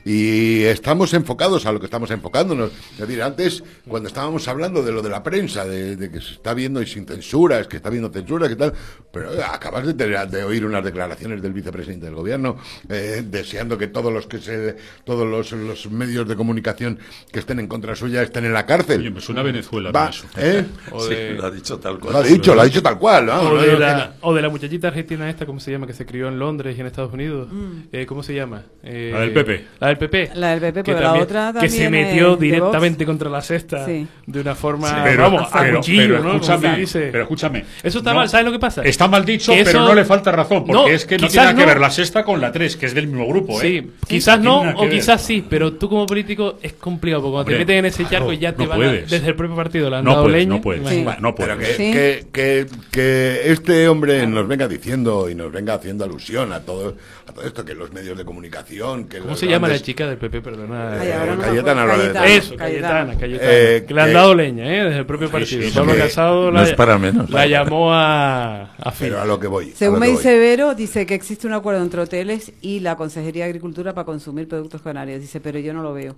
Y estamos enfocados a lo que estamos enfocándonos. Es decir, antes, cuando estábamos hablando de lo de la prensa, de, de que se está viendo y sin censuras, que está viendo censuras, que tal, pero eh, acabas de, tener- de oír unas declaraciones del vicepresidente del gobierno eh, deseando que todos los que se, todos los, los medios de comunicación que estén en contra suya estén en la cárcel. Oye, me suena a Venezuela Va, eso. ¿eh? O Sí, lo ha dicho tal cual. Lo ha dicho, lo ha dicho tal cual. ¿no? o de la, o de la muchachita argentina esta, ¿cómo se llama? Que se crió en Londres y en Estados Unidos. Eh, ¿Cómo se llama? Eh, La del PP. La del PP. La del PP, Que pero la también- otra Que se metió directamente contra la cesta Sí. de una forma, Sí, pero, vamos, a pero- cuchillo, pero ¿no? Escúchame, dice. pero escúchame. Eso está No, mal, ¿sabes lo que pasa? Está mal dicho, pero no le falta razón, porque No, es que no tiene nada que ver la sexta con la tres, que es del mismo grupo, ¿eh? Sí, quizás no o ver. quizás sí, pero tú como político es complicado, porque cuando Hombre, te meten en ese claro, charco ya te no van a- desde el propio partido le han No dado puedes, leña. no puedes, no puedes. que este hombre nos venga diciendo y nos venga haciendo alusión a todo, a todo esto, que los medios de comunicación, que ¿Cómo los se llama la chica del PP? Perdona. Ay, ahora no Cayetana. Álvarez. Cayetana, Eso, Cayetana, Cayetana. Eh, que le han dado leña, ¿eh? Desde el propio partido. sí, Pablo que- Casado no la, es para menos. la llamó a, a. Pero a lo que voy. Según me dice voy. Vero, dice que existe un acuerdo entre hoteles y la Consejería de Agricultura para consumir productos canarios. Dice, pero yo no lo veo.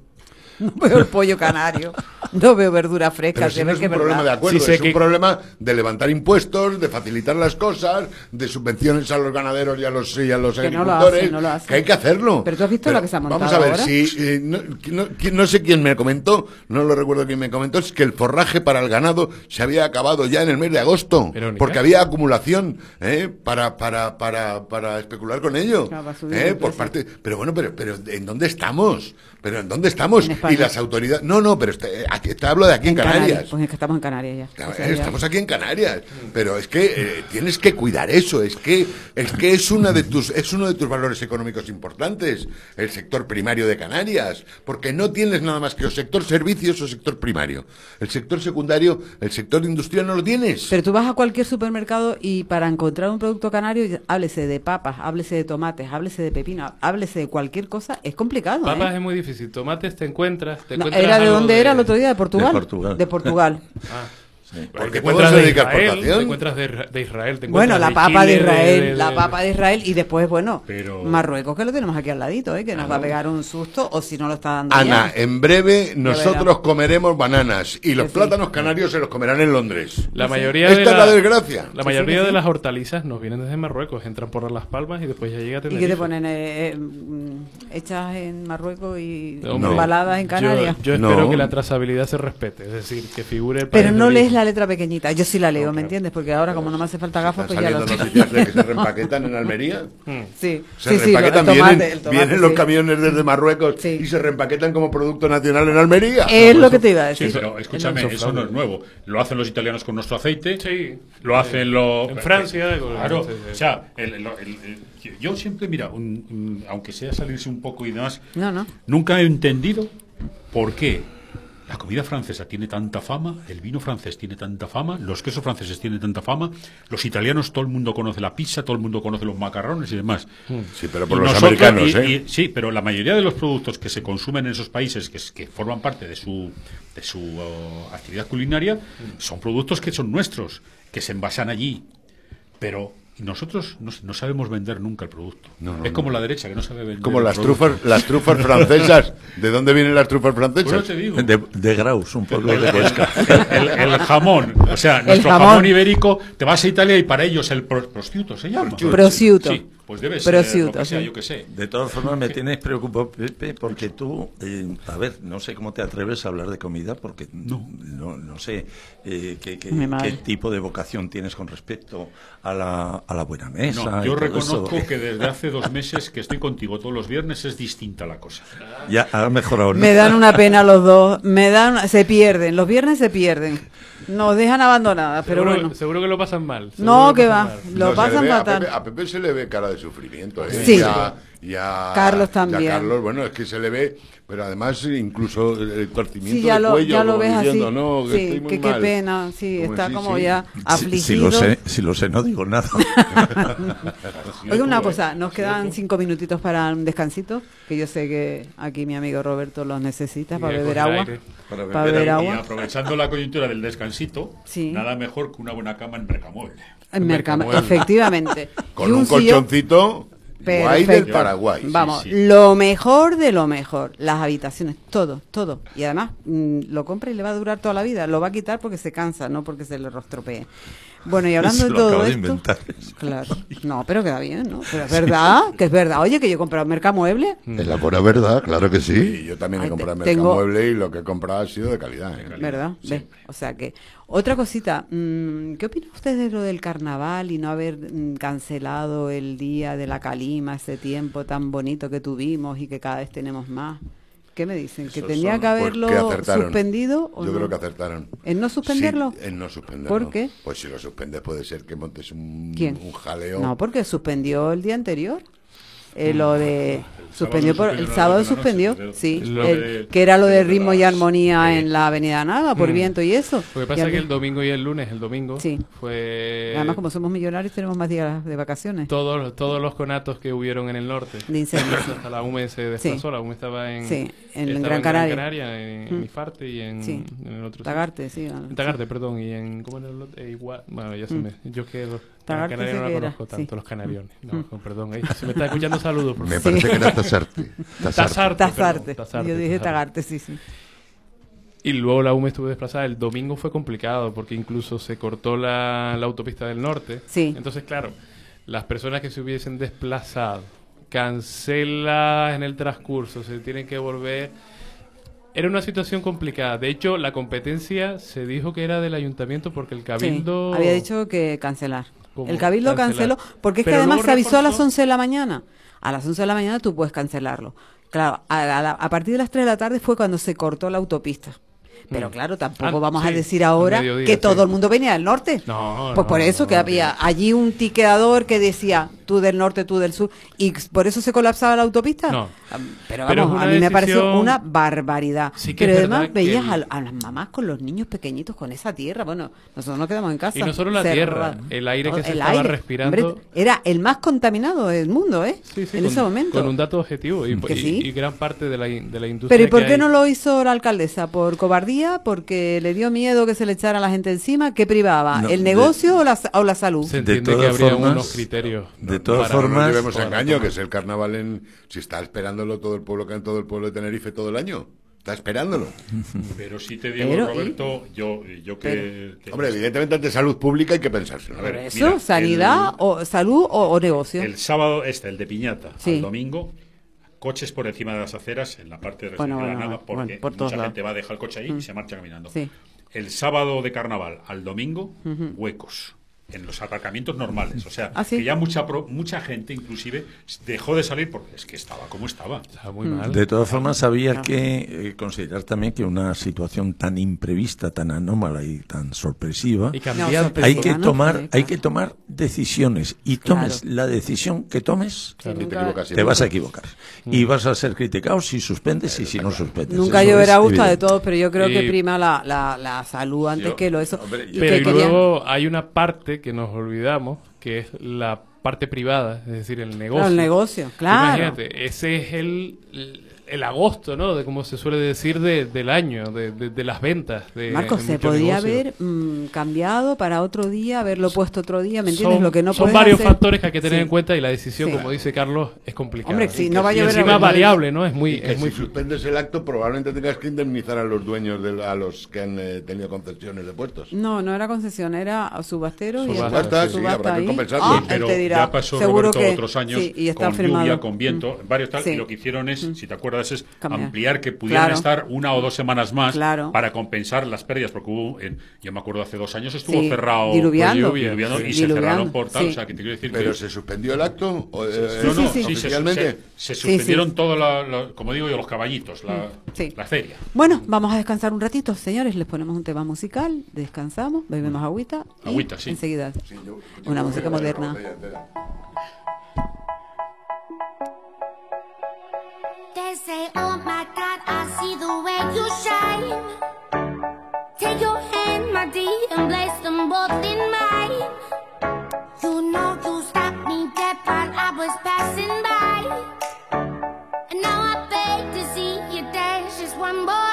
No veo el pollo canario, no veo verdura fresca. Pero se si ve no es que un problema de acuerdo, Sí es un problema de levantar impuestos, de facilitar las cosas, de subvenciones a los ganaderos y a los, y a los Que no lo agricultores, no lo que hay que hacerlo. Pero tú has visto lo que se ha Vamos montado a ver, ahora. si eh, no, no- quién- no sé quién me comentó, no lo recuerdo quién me comentó, es que el forraje para el ganado se había acabado ya en el mes de agosto, Verónica. porque había acumulación ¿eh? para, para, para, para especular con ello. Claro, ¿eh? Por parte, pero bueno, pero, pero ¿en dónde estamos? ¿Pero en dónde estamos? Y las autoridades... No, no, pero este- aquí, te hablo de aquí en, Canarias. Pues es que estamos en Canarias ya. Claro, O sea, ya- Estamos aquí en Canarias, pero es que eh, tienes que cuidar eso, es que es que es una de tus es uno de tus valores económicos importantes, el sector primario de Canarias, porque no tienes nada más que o sector servicios o sector primario. El sector secundario, el sector industrial no lo tienes. Pero tú vas a cualquier supermercado y para encontrar un producto canario, háblese de papas, háblese de tomates, háblese de pepino, háblese de cualquier cosa, es complicado. ¿eh? Papas es muy difícil. Tomates te encuentras. Te No, encuentras ¿Era de dónde era el otro día? ¿De Portugal? De Portugal. De Portugal. Ah, Porque te encuentras de Israel, exportación. te encuentras de, Isra- de Israel, te Bueno, la de papa de Chile, Israel, de- de- la papa de Israel y después, bueno, Pero- Marruecos que lo tenemos aquí al ladito, ¿eh? que nos va a pegar un susto o si no lo está dando Ana, ya. en breve nosotros comeremos bananas y los sí. plátanos canarios se los comerán en Londres. La mayoría Esta de es la la- desgracia. La Sí, mayoría de las hortalizas nos vienen desde Marruecos, entran por las palmas y después ya llega a ¿Y qué te ponen? eh, eh, mm, hechas en Marruecos y Hombre, embaladas en Canarias. Yo, espero No. que la trazabilidad se respete, es decir, que figure el Pero no lees origen. La letra pequeñita. Yo sí la leo, No, ¿me entiendes? Porque ahora, como no me hace falta gafas, pues ya lo noticias de que se reempaquetan en Almería. Sí, Se sí, sí, lo- tomate, vienen, el tomate, vienen los sí. camiones desde Marruecos Sí. y se reempaquetan como producto nacional en Almería. Es lo que te iba a Sí, decir. pero escúchame, Es eso no es nuevo. Lo hacen los italianos con nuestro aceite. Sí. Lo hacen los. En Francia, con- Claro. sí, sí. O sea, el- el- el- el- yo siempre, mira, un- un- aunque sea salirse un poco y demás, No, no. nunca he entendido por qué la comida francesa tiene tanta fama, el vino francés tiene tanta fama, los quesos franceses tienen tanta fama, los italianos, todo el mundo conoce la pizza, todo el mundo conoce los macarrones y demás. Sí, pero por Y los nosotros- americanos, ¿eh? y- sí, pero la mayoría de los productos que se consumen en esos países, que, forman parte de su, de su oh, actividad culinaria, son productos que son nuestros, que se envasan allí. Pero nosotros no, no sabemos vender nunca el producto. No, no, es no. como la derecha, que no sabe vender Como el las producto. trufas, las trufas francesas. ¿De dónde vienen las trufas Pues no francesas? te digo. De, de Graus, un pueblo de Huesca. El, el- el jamón, o sea, nuestro jamón. jamón. ibérico, te vas a Italia y para ellos el pro- prosciutto se llama. Prosciutto. Sí, pues debe ser Prosciutto, lo que sea, sí. yo que sé. De todas formas, me tienes preocupado, Pepe, porque tú, eh, a ver, no sé cómo te atreves a hablar de comida, porque no, no, sé eh, qué, tipo de vocación tienes con respecto a la, a la buena mesa. No, yo reconozco eso. que desde hace dos meses que estoy contigo todos los viernes es distinta la cosa. Ya ha mejorado. ¿no? Me dan una pena los dos. Me dan, se pierden. Los viernes se pierden. Nos dejan abandonadas, pero seguro, bueno. seguro que lo pasan mal. No, que va. mal. Lo No, pasan a fatal. Pepe, a Pepe se le ve cara de sufrimiento. ¿eh? Sí. Y a- y a- Carlos y a también. Carlos, bueno, es que se le ve, pero además incluso el, el torcimiento Sí, ya de lo, cuello. ya lo ves diciendo, así. No, que sí, estoy muy que qué mal". pena. Sí, Como está como sí. ya Si, afligido. si lo sé, si lo sé, no digo nada. Oiga, una cosa, nos quedan cinco minutitos para un descansito, que yo sé que aquí mi amigo Roberto los necesita para beber agua. aire. Para Para beber beber Y agua. aprovechando la coyuntura del descansito, Sí. nada mejor que una buena cama en Mercamueble. En Mercamueble. efectivamente. Con Y un, colchoncito Guay del. Paraguay. Vamos, sí. lo mejor de lo mejor. Las habitaciones, todo, todo. Y además, mm, lo compra y le va a durar toda la vida. Lo va a quitar porque se cansa, no porque se le rostropee. Bueno, y hablando Se de lo todo de esto. inventar. Claro. No, pero queda bien, ¿no? Pero es verdad, que es verdad. Oye, que yo he comprado Mercamueble. Es la pura verdad, claro que sí. Y yo también he te- comprado tengo- Mercamueble y lo que he comprado ha sido de calidad. ¿eh? ¿Verdad? Ve, O sea que. Otra cosita, mm, ¿qué opina usted de lo del carnaval y no haber mm, cancelado el día de la calima, ese tiempo tan bonito que tuvimos y que cada vez tenemos más? ¿Qué me dicen? ¿Que Esos tenía son- que ¿Por haberlo suspendido? O Yo no? creo que acertaron. ¿En no suspenderlo? Sí, en no suspenderlo. ¿Por qué? Pues si lo suspendes puede ser que montes un, ¿Quién? un jaleo. No, porque suspendió el día anterior. Eh, lo de suspendió por el sábado noche, suspendió sí el- de- que era lo de ritmo y armonía sí. en la Avenida Naga por Mm. viento y eso Lo que Y pasa es que el domingo y el lunes, el domingo, Sí. fue además como somos millonarios tenemos más días de vacaciones todos, todos los conatos que hubieron en el norte. de incendios Hasta la UME se desplazó, la UME estaba en, Sí, en estaba Gran Canaria. en, en Mm. Ifarte y en, Sí. en el otro Tagaarte sí sitio. En Tagaarte, perdón, y en ¿cómo era el otro? Eh, igual, bueno, ya se Mm. me, yo que sé no la conozco sí. tanto, los canariones. No, Mm. con perdón, eh, si me está escuchando saludos, Me parece que era Tasarte. Tazarte, Tazarte. yo dije Tazarte. Tagaarte sí sí Y luego la UME estuvo desplazada. El domingo fue complicado porque incluso se cortó la, la autopista del norte. Sí. Entonces, claro, las personas que se hubiesen desplazado, canceladas en el transcurso, se tienen que volver. Era una situación complicada. De hecho, la competencia se dijo que era del ayuntamiento porque el Sí, cabildo. había dicho que cancelar ¿Cómo? el cabildo Cancelar. canceló porque es que además se avisó a las reforzó- 11 de la mañana a las 11 de la mañana tú puedes cancelarlo claro a, a la- a partir de las 3 de la tarde fue cuando se cortó la autopista pero Mm. claro, tampoco Ah, vamos a decir ahora mediodía, que sí. todo el mundo venía del norte. No, Pues no, por eso no, que había allí un tiqueador que decía tú del norte, tú del sur, y por eso se colapsaba la autopista. Pero Pero vamos, es a mí me pareció decisión- una barbaridad. Sí que Pero además veías el- a, las mamás con los niños pequeñitos con esa tierra. Bueno, nosotros nos quedamos en casa. Y no solo la cerrada. tierra, el aire que se estaba respirando. Hombre, era el más contaminado del mundo, ¿eh? Sí, sí, en con, ese momento. Con un dato objetivo y, gran parte de la, de la industria. Pero ¿y por qué hay- no lo hizo la alcaldesa? ¿Por cobardía? ¿Porque le dio miedo que se le echara a la gente encima? ¿Qué privaba? No, ¿El de- negocio o, la, o la salud? Se De entiende que todas habría formas- unos criterios. de todas para- No nos formas- para- engaño, que es el carnaval en... Si está esperándolo todo el pueblo, que en todo el pueblo de Tenerife todo el año. Está esperándolo. Pero sí te digo, Pero, ¿y? Roberto, yo, yo que... que- Hombre, evidentemente ante salud pública hay que pensárselo. A ver, eso, mira, sanidad, el- o salud o, o negocio. El sábado, este, el de Piñata, Sí. al domingo, coches por encima de las aceras en la parte de Bueno, de Granada, bueno, porque bueno, por todos mucha lados. gente va a dejar el coche ahí Mm. y se marcha caminando. Sí. El sábado de carnaval al domingo, huecos. En los aparcamientos normales. O sea, Ah, sí. que ya mucha pro- mucha gente, inclusive, dejó de salir porque es que estaba como estaba. Muy Mm. mal. De todas formas, había que eh, considerar también que una situación tan imprevista, tan anómala y tan sorpresiva, Y cambiante. hay que tomar, hay que tomar decisiones y tomes Claro. la decisión que tomes, te equivocas vas a equivocar y vas a ser criticado si suspendes y si no suspendes. Nunca Eso lloverá es a gusto de todos, pero yo creo que prima la, la, la salud antes Yo- que lo eso. hombre, y Pero que y querían- luego hay una parte que nos olvidamos, que es la parte privada, es decir, el negocio. Claro, el negocio, claro. Imagínate, ese es el, el agosto, ¿no? De como se suele decir de- del año, de, de- de las ventas. De, Marcos, de se podía haber mm, cambiado para otro día, haberlo puesto otro día, ¿me entiendes? Son, lo que no son varios hacer- factores que hay que tener Sí. en cuenta y la decisión, Sí. como dice Carlos, es complicada. Hombre, si no va a y llover encima variable, ¿no? Es muy, Y que es muy si suspendes el acto, probablemente tengas que indemnizar a los dueños, de, a los que han eh, tenido concesiones de puestos. No, no era concesión, era subastero y Subasta, está- sí, habrá que compensarlo. Ah, pero te dirá, ya pasó Roberto que otros años sí, y está con firmado. lluvia, con viento, Mm. varios tal, y lo que hicieron es, si te acuerdas, es Cambiar. ampliar que pudieran Claro. estar una o dos semanas más Claro. para compensar las pérdidas, porque hubo, en- yo me acuerdo hace dos años estuvo Sí, cerrado diluviando. por diluviando y se Diluviando, cerraron por tal, sí. o sea, que te quiero decir ¿Pero que se suspendió el acto? O, eh, no, no, sí, sí. sí, se- oficialmente? Se, se Sí, suspendieron sí. todo, la- la- como digo yo, los caballitos, la, Sí. la feria. Bueno, vamos a descansar un ratito, señores. Les ponemos un tema musical, descansamos, bebemos agüita. y Agüita, sí. Enseguida. Sí, yo- Una yo- música yo- moderna. Say, oh my God, I see the way you shine. Take your hand, my dear, and place them both in mine. You know you stopped me dead while I was passing by. And now I beg to see you dance just one more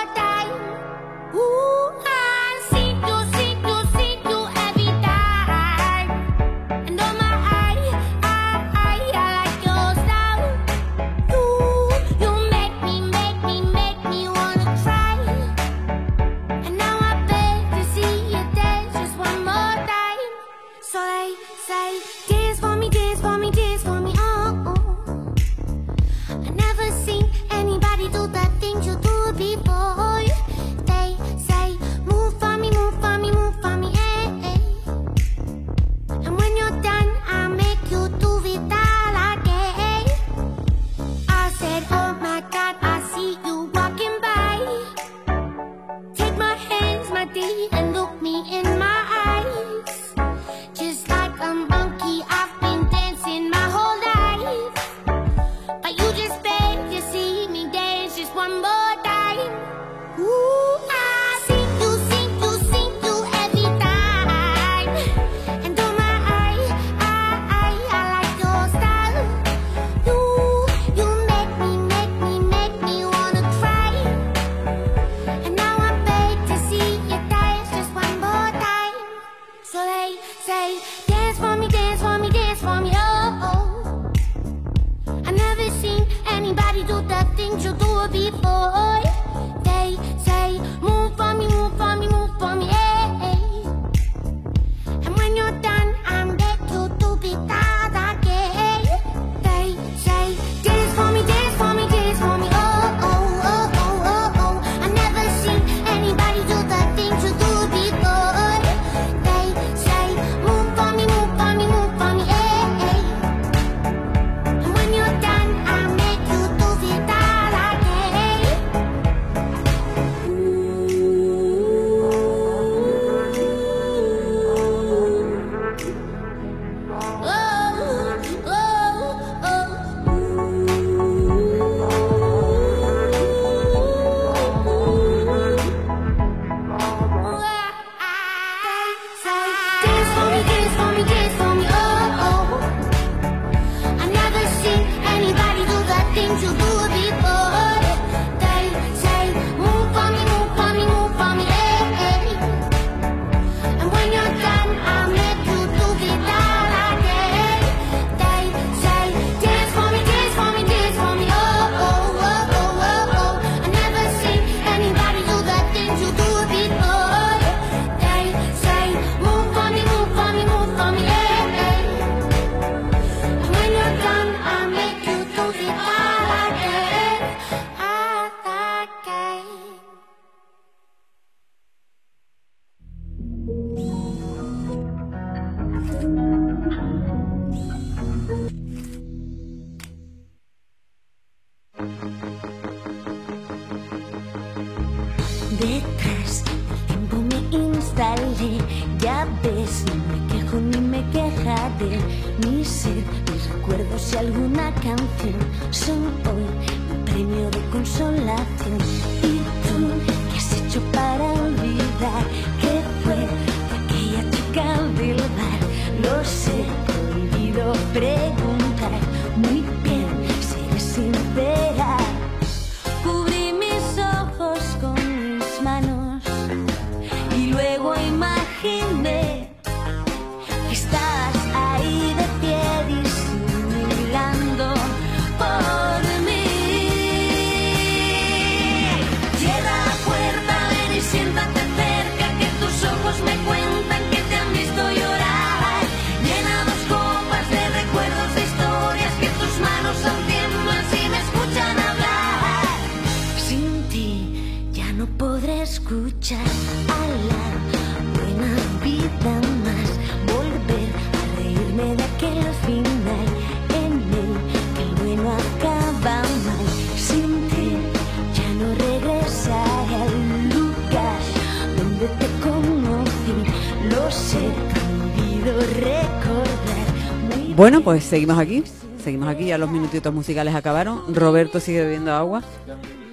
Pues seguimos aquí. Seguimos aquí, ya los minutitos musicales acabaron. Roberto sigue bebiendo agua.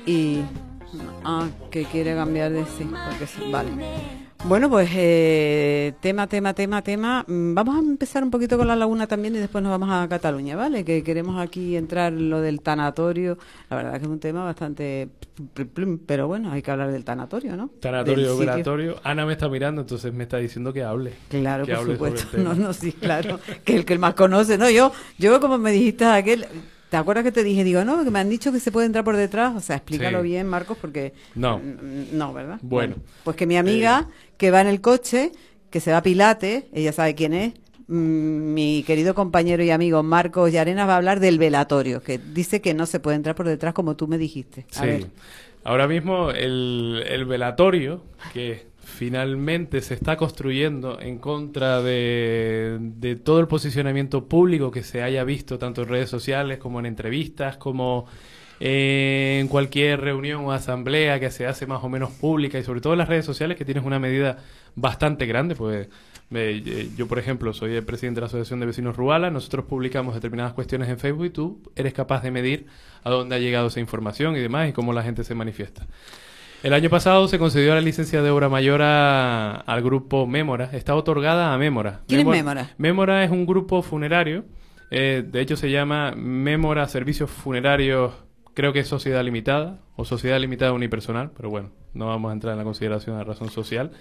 Y. Ah, que quiere cambiar de sí. Porque sí. Vale. Bueno, pues eh, tema, tema, tema, tema. Mm, vamos a empezar un poquito con la laguna también y después nos vamos a Cataluña, ¿vale? Que queremos aquí entrar lo del tanatorio. La verdad que es un tema bastante pero bueno, hay que hablar del tanatorio, ¿no? Tanatorio, del velatorio. Sitio. Ana me está mirando, entonces me está diciendo que hable. Claro, que por supuesto. No, no, sí, claro. que el que más conoce, ¿no? Yo, yo como me dijiste aquel... ¿Te acuerdas que te dije? Digo, no, que me han dicho que se puede entrar por detrás. O sea, explícalo bien, Marcos, porque... No. No, ¿verdad? Bueno. pues que mi eh. amiga, que va en el coche, que se va a Pilates, ella sabe quién es, mi querido compañero y amigo Marcos Llarenas va a hablar del velatorio, que dice que no se puede entrar por detrás como tú me dijiste. A Sí. ver. Ahora mismo el, el velatorio que finalmente se está construyendo en contra de, de todo el posicionamiento público que se haya visto tanto en redes sociales como en entrevistas, como en cualquier reunión o asamblea que se hace más o menos pública y sobre todo en las redes sociales que tienes una medida bastante grande, pues eh, yo por ejemplo soy el presidente de la Asociación de Vecinos Ruala, nosotros publicamos determinadas cuestiones en Facebook y tú eres capaz de medir a dónde ha llegado esa información y demás y cómo la gente se manifiesta. El año pasado se concedió la licencia de obra mayor a- al grupo Mémora. Está otorgada a Mémora. ¿Quién es Mémora? Mémora es un grupo funerario. eh, de hecho, se llama Mémora Servicios Funerarios, creo que es Sociedad Limitada o Sociedad Limitada Unipersonal, pero bueno, no vamos a entrar en la consideración de la razón social.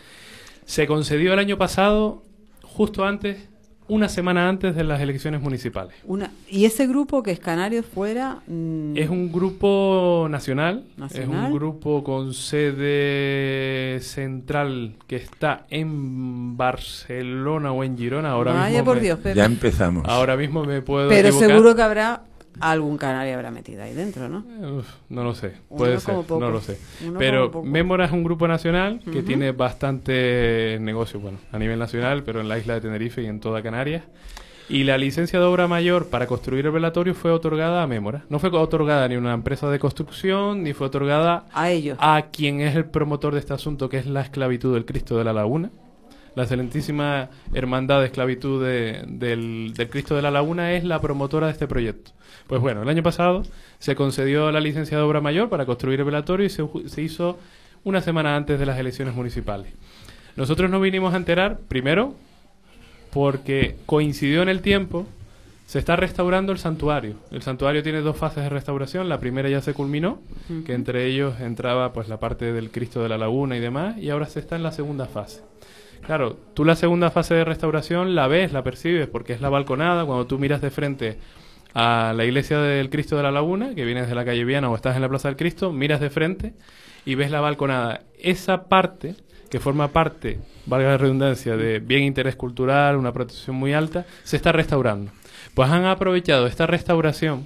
Se concedió el año pasado, justo antes, una semana antes de las elecciones municipales. Una, y ese grupo que es Canarios fuera... mm, Es un grupo nacional, es un grupo con sede central que está en Barcelona o en Girona. Ahora Vaya mismo por me, Dios, Pepe. Ya empezamos. Ahora mismo me puedo Pero equivocar. seguro que habrá algún canario habrá metido ahí dentro, ¿no? Uf, no lo sé, puede ser, no lo sé. Uno Pero. Mémora es un grupo nacional que tiene bastante negocio, bueno, a nivel nacional, pero en la isla de Tenerife y en toda Canarias. Y la licencia de obra mayor para construir el velatorio fue otorgada a Mémora. No fue otorgada ni a una empresa de construcción, ni fue otorgada A ellos. a quien es el promotor de este asunto, que es la esclavitud del Cristo de la Laguna. La excelentísima Hermandad de Esclavitud de- del, del Cristo de la Laguna es la promotora de este proyecto. Pues bueno, el año pasado se concedió la licencia de obra mayor para construir el velatorio y se, se hizo una semana antes de las elecciones municipales. Nosotros nos vinimos a enterar, primero, porque coincidió en el tiempo, se está restaurando el santuario. El santuario tiene dos fases de restauración. La primera ya se culminó, que entre ellos entraba pues la parte del Cristo de la Laguna y demás, y ahora se está en la segunda fase. Claro, tú la segunda fase de restauración la ves, la percibes, porque es la balconada. Cuando tú miras de frente a la iglesia del Cristo de la Laguna, que vienes de la calle Viana o estás en la Plaza del Cristo, miras de frente y ves la balconada. Esa parte, que forma parte, valga la redundancia, de bien interés cultural, una protección muy alta, se está restaurando. Pues han aprovechado esta restauración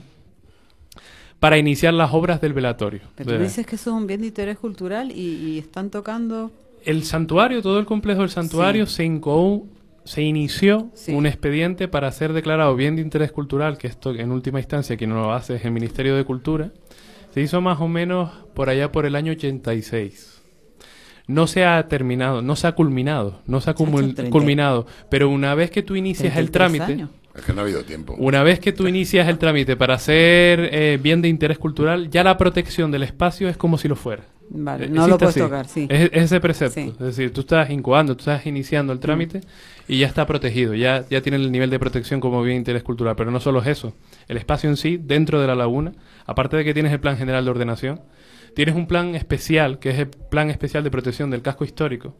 para iniciar las obras del velatorio. Pero De- tú dices que eso es un bien de interés cultural y, y están tocando... el santuario, todo el complejo del santuario Sí. se incoó- se inició Sí. un expediente para ser declarado bien de interés cultural, que esto en última instancia quien lo hace es el Ministerio de Cultura. Se hizo más o menos por allá por el año 86. No se ha terminado, no se ha culminado, no se ha Se ha hecho cumul- 30. culminado, pero una vez que tú inicias el 33 trámite, años. Es que no ha habido tiempo. una vez que tú inicias el trámite para ser eh, bien de interés cultural, ya la protección del espacio es como si lo fuera. Vale, Eh, no lo puedes así. tocar, sí. Es, es ese precepto. Sí. Es decir, tú estás incubando, tú estás iniciando el trámite y ya está protegido, ya, ya tiene el nivel de protección como bien interés cultural. Pero no solo es eso. El espacio en sí, dentro de la laguna, aparte de que tienes el plan general de ordenación, tienes un plan especial, que es el plan especial de protección del casco histórico,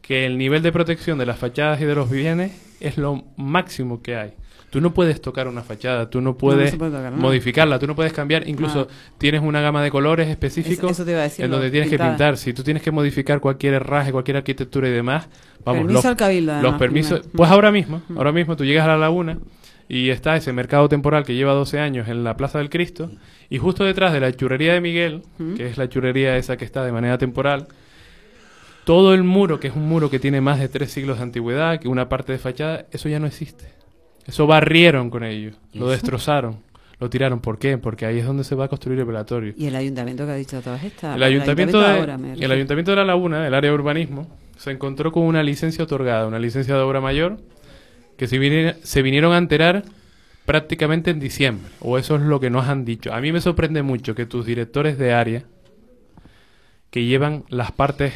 que el nivel de protección de las fachadas y de los bienes es lo máximo que hay. Tú no puedes tocar una fachada, tú no puedes tocar modificarla, tú no puedes cambiar, incluso Nada. tienes una gama de colores específicos Eso- eso decir, en donde tienes que pintar. Si tú tienes que modificar cualquier herraje, cualquier arquitectura y demás, vamos, Permiso los, al cabildo, los además, permisos, primero. pues ahora mismo, ahora mismo tú llegas a la laguna y está ese mercado temporal que lleva 12 años en la Plaza del Cristo y justo detrás de la churrería de Miguel, que es la churrería esa que está de manera temporal, todo el muro, que es un muro que tiene más de tres siglos de antigüedad, que una parte de fachada, eso ya no existe. Eso barrieron con ellos, lo destrozaron, lo tiraron. ¿Por qué? Porque ahí es donde se va a construir el velatorio. Y el ayuntamiento que ha dicho todas estas. El ayuntamiento, de, ahora, me el ayuntamiento de La Laguna, el área de urbanismo, se encontró con una licencia otorgada, una licencia de obra mayor, que se, viniera- se vinieron a enterar prácticamente en diciembre, o eso es lo que nos han dicho. A mí me sorprende mucho que tus directores de área, que llevan las partes,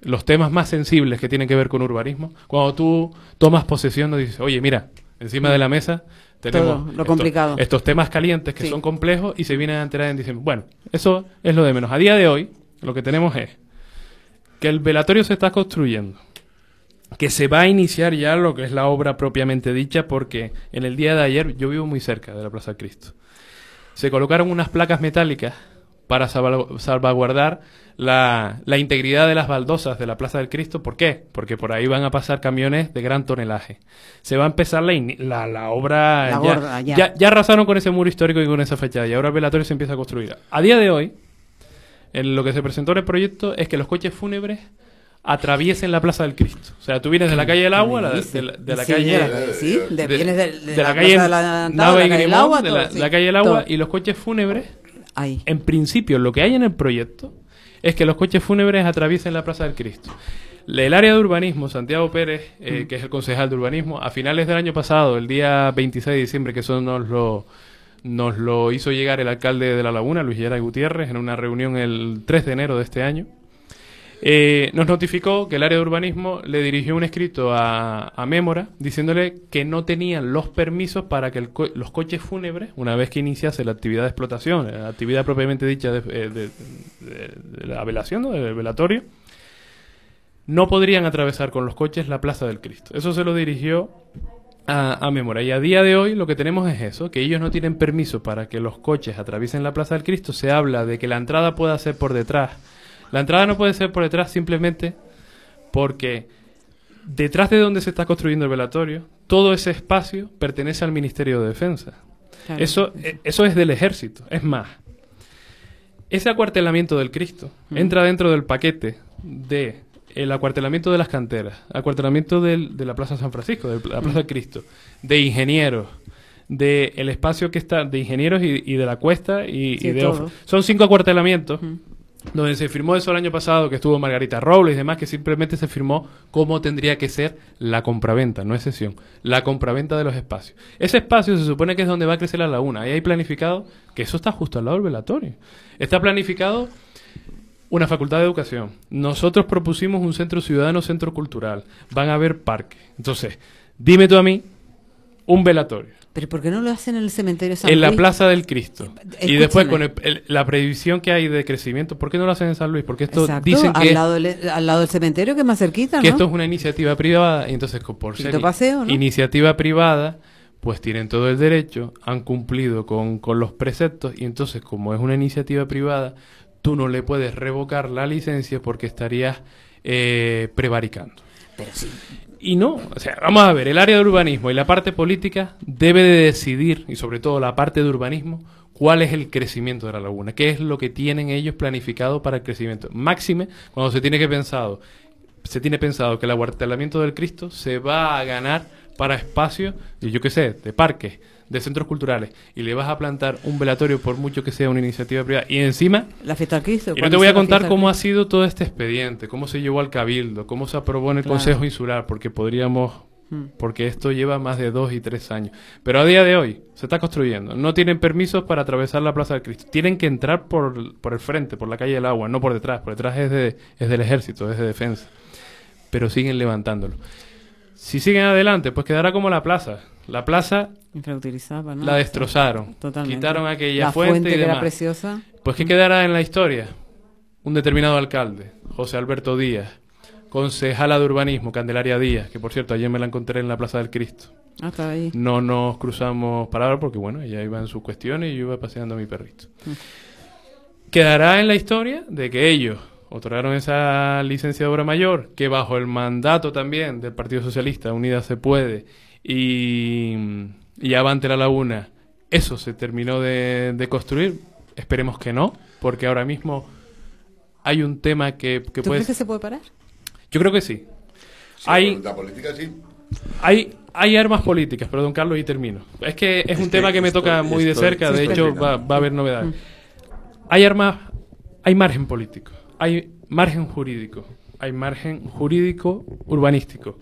los temas más sensibles que tienen que ver con urbanismo, cuando tú tomas posesión nos dices, oye, mira, encima de la mesa tenemos Todo, lo estos- complicado. estos temas calientes que Sí. son complejos y se vienen a enterar en diciembre. Bueno, eso es lo de menos. A día de hoy, lo que tenemos es que el velatorio se está construyendo, que se va a iniciar ya lo que es la obra propiamente dicha, porque en el día de ayer yo vivo muy cerca de la Plaza Cristo. Se colocaron unas placas metálicas para salva- salvaguardar la, la integridad de las baldosas de la Plaza del Cristo. ¿Por qué? Porque por ahí van a pasar camiones de gran tonelaje. Se va a empezar la, la, la obra... Ya, ya. ya- ya arrasaron con ese muro histórico y con esa fachada y ahora el velatorio se empieza a construir. A día de hoy, en lo que se presentó en el proyecto es que los coches fúnebres atraviesen la Plaza del Cristo. O sea, tú vienes de la calle del agua, la- de, la, de la Sí, calle... de sí, vienes de- la calle de la calle del Agua, de la, todo, sí. la calle del agua Todo. y los coches fúnebres Ahí. en principio, lo que hay en el proyecto es que los coches fúnebres atraviesen la Plaza del Cristo. El área de urbanismo, Santiago Pérez, eh, que es el concejal de urbanismo, a finales del año pasado, el día 26 de diciembre, que eso nos lo, nos lo hizo llegar el alcalde de La Laguna, Luis Geray Gutiérrez, en una reunión el 3 de enero de este año, eh, nos notificó que el área de urbanismo le dirigió un escrito a, a Mémora diciéndole que no tenían los permisos para que el co- los coches fúnebres, una vez que iniciase la actividad de explotación, la actividad propiamente dicha de, eh, la velación, ¿no? del velatorio, no podrían atravesar con los coches la Plaza del Cristo. Eso se lo dirigió a, a Mémora. Y a día de hoy lo que tenemos es eso, que ellos no tienen permiso para que los coches atraviesen la Plaza del Cristo. Se habla de que la entrada pueda ser por detrás. La entrada no puede ser por detrás simplemente porque detrás de donde se está construyendo el velatorio, todo ese espacio pertenece al Ministerio de Defensa. Claro. Eso, eh, eso es del ejército. Es más, ese acuartelamiento del Cristo entra dentro del paquete de el acuartelamiento de las canteras, acuartelamiento del- de la Plaza San Francisco, de la Plaza del Cristo, de ingenieros, de el espacio que está, de ingenieros y, y de la cuesta y, Sí, y de Son cinco acuartelamientos donde se firmó eso el año pasado, que estuvo Margarita Robles y demás, que simplemente se firmó cómo tendría que ser la compraventa, no es sesión, la compraventa de los espacios. Ese espacio se supone que es donde va a crecer la laguna. Ahí hay planificado que eso está justo al lado del velatorio. Está planificado una facultad de educación. Nosotros propusimos un centro ciudadano, centro cultural. Van a haber parques. Entonces, dime tú a mí, un velatorio Pero ¿por qué no lo hacen en el cementerio San en la Luis? Plaza del Cristo. Y Escúchame. después con el- el- la previsión que hay de crecimiento, ¿por qué no lo hacen en San Luis? Porque esto Exacto, dicen al, que, lado del, al lado del cementerio, que es más cerquita, que ¿no? esto es una iniciativa privada y entonces por ser paseo, ¿no? iniciativa privada, pues tienen todo el derecho, han cumplido con, con los preceptos y entonces como es una iniciativa privada, tú no le puedes revocar la licencia porque estarías eh, prevaricando. Pero sí. Y no, o sea, vamos a ver, el área de urbanismo y la parte política debe de decidir, y sobre todo la parte de urbanismo, cuál es el crecimiento de la laguna, qué es lo que tienen ellos planificado para el crecimiento. Máxime, cuando se tiene que pensado, se tiene pensado que el aguartelamiento del Cristo se va a ganar para espacios, yo qué sé, de parques, de centros culturales, y le vas a plantar un velatorio por mucho que sea una iniciativa privada, y encima La fiesta del Cristo. y no te voy a contar cómo ha sido todo este expediente, cómo se llevó al cabildo, cómo se aprobó en el Claro. Consejo Insular, porque podríamos, Mm. porque esto lleva más de dos y tres años. Pero a día de hoy se está construyendo. No tienen permisos para atravesar la Plaza del Cristo. Tienen que entrar por, por el frente, por la calle del agua, no por detrás. Por detrás es, de, es del ejército, es de defensa. Pero siguen levantándolo. Si siguen adelante, pues quedará como la plaza. La plaza la destrozaron. Totalmente. Quitaron aquella la fuente, y que era preciosa. Pues que quedará en la historia un determinado alcalde, José Alberto Díaz, concejala de urbanismo, Candelaria Díaz, que por cierto ayer me la encontré en la Plaza del Cristo. Ah, ahí. No nos cruzamos palabras porque bueno, ella iba en sus cuestiones y yo iba paseando a mi perrito. Quedará en la historia de que ellos otorgaron esa licencia de obra mayor, que bajo el mandato también del Partido Socialista, Unida se puede, y, y Avante la Laguna, eso se terminó de, de construir. Esperemos que no, porque ahora mismo hay un tema que, que ¿Tú puede... crees que se puede parar? Yo creo que sí. Sí, Hay, La política sí. hay, hay armas políticas, perdón Carlos, y termino. Es que es, un que tema que me estoy- toca muy de cerca, de hecho va, va a haber novedades. Hay armas, hay margen político, hay margen jurídico, hay margen jurídico urbanístico.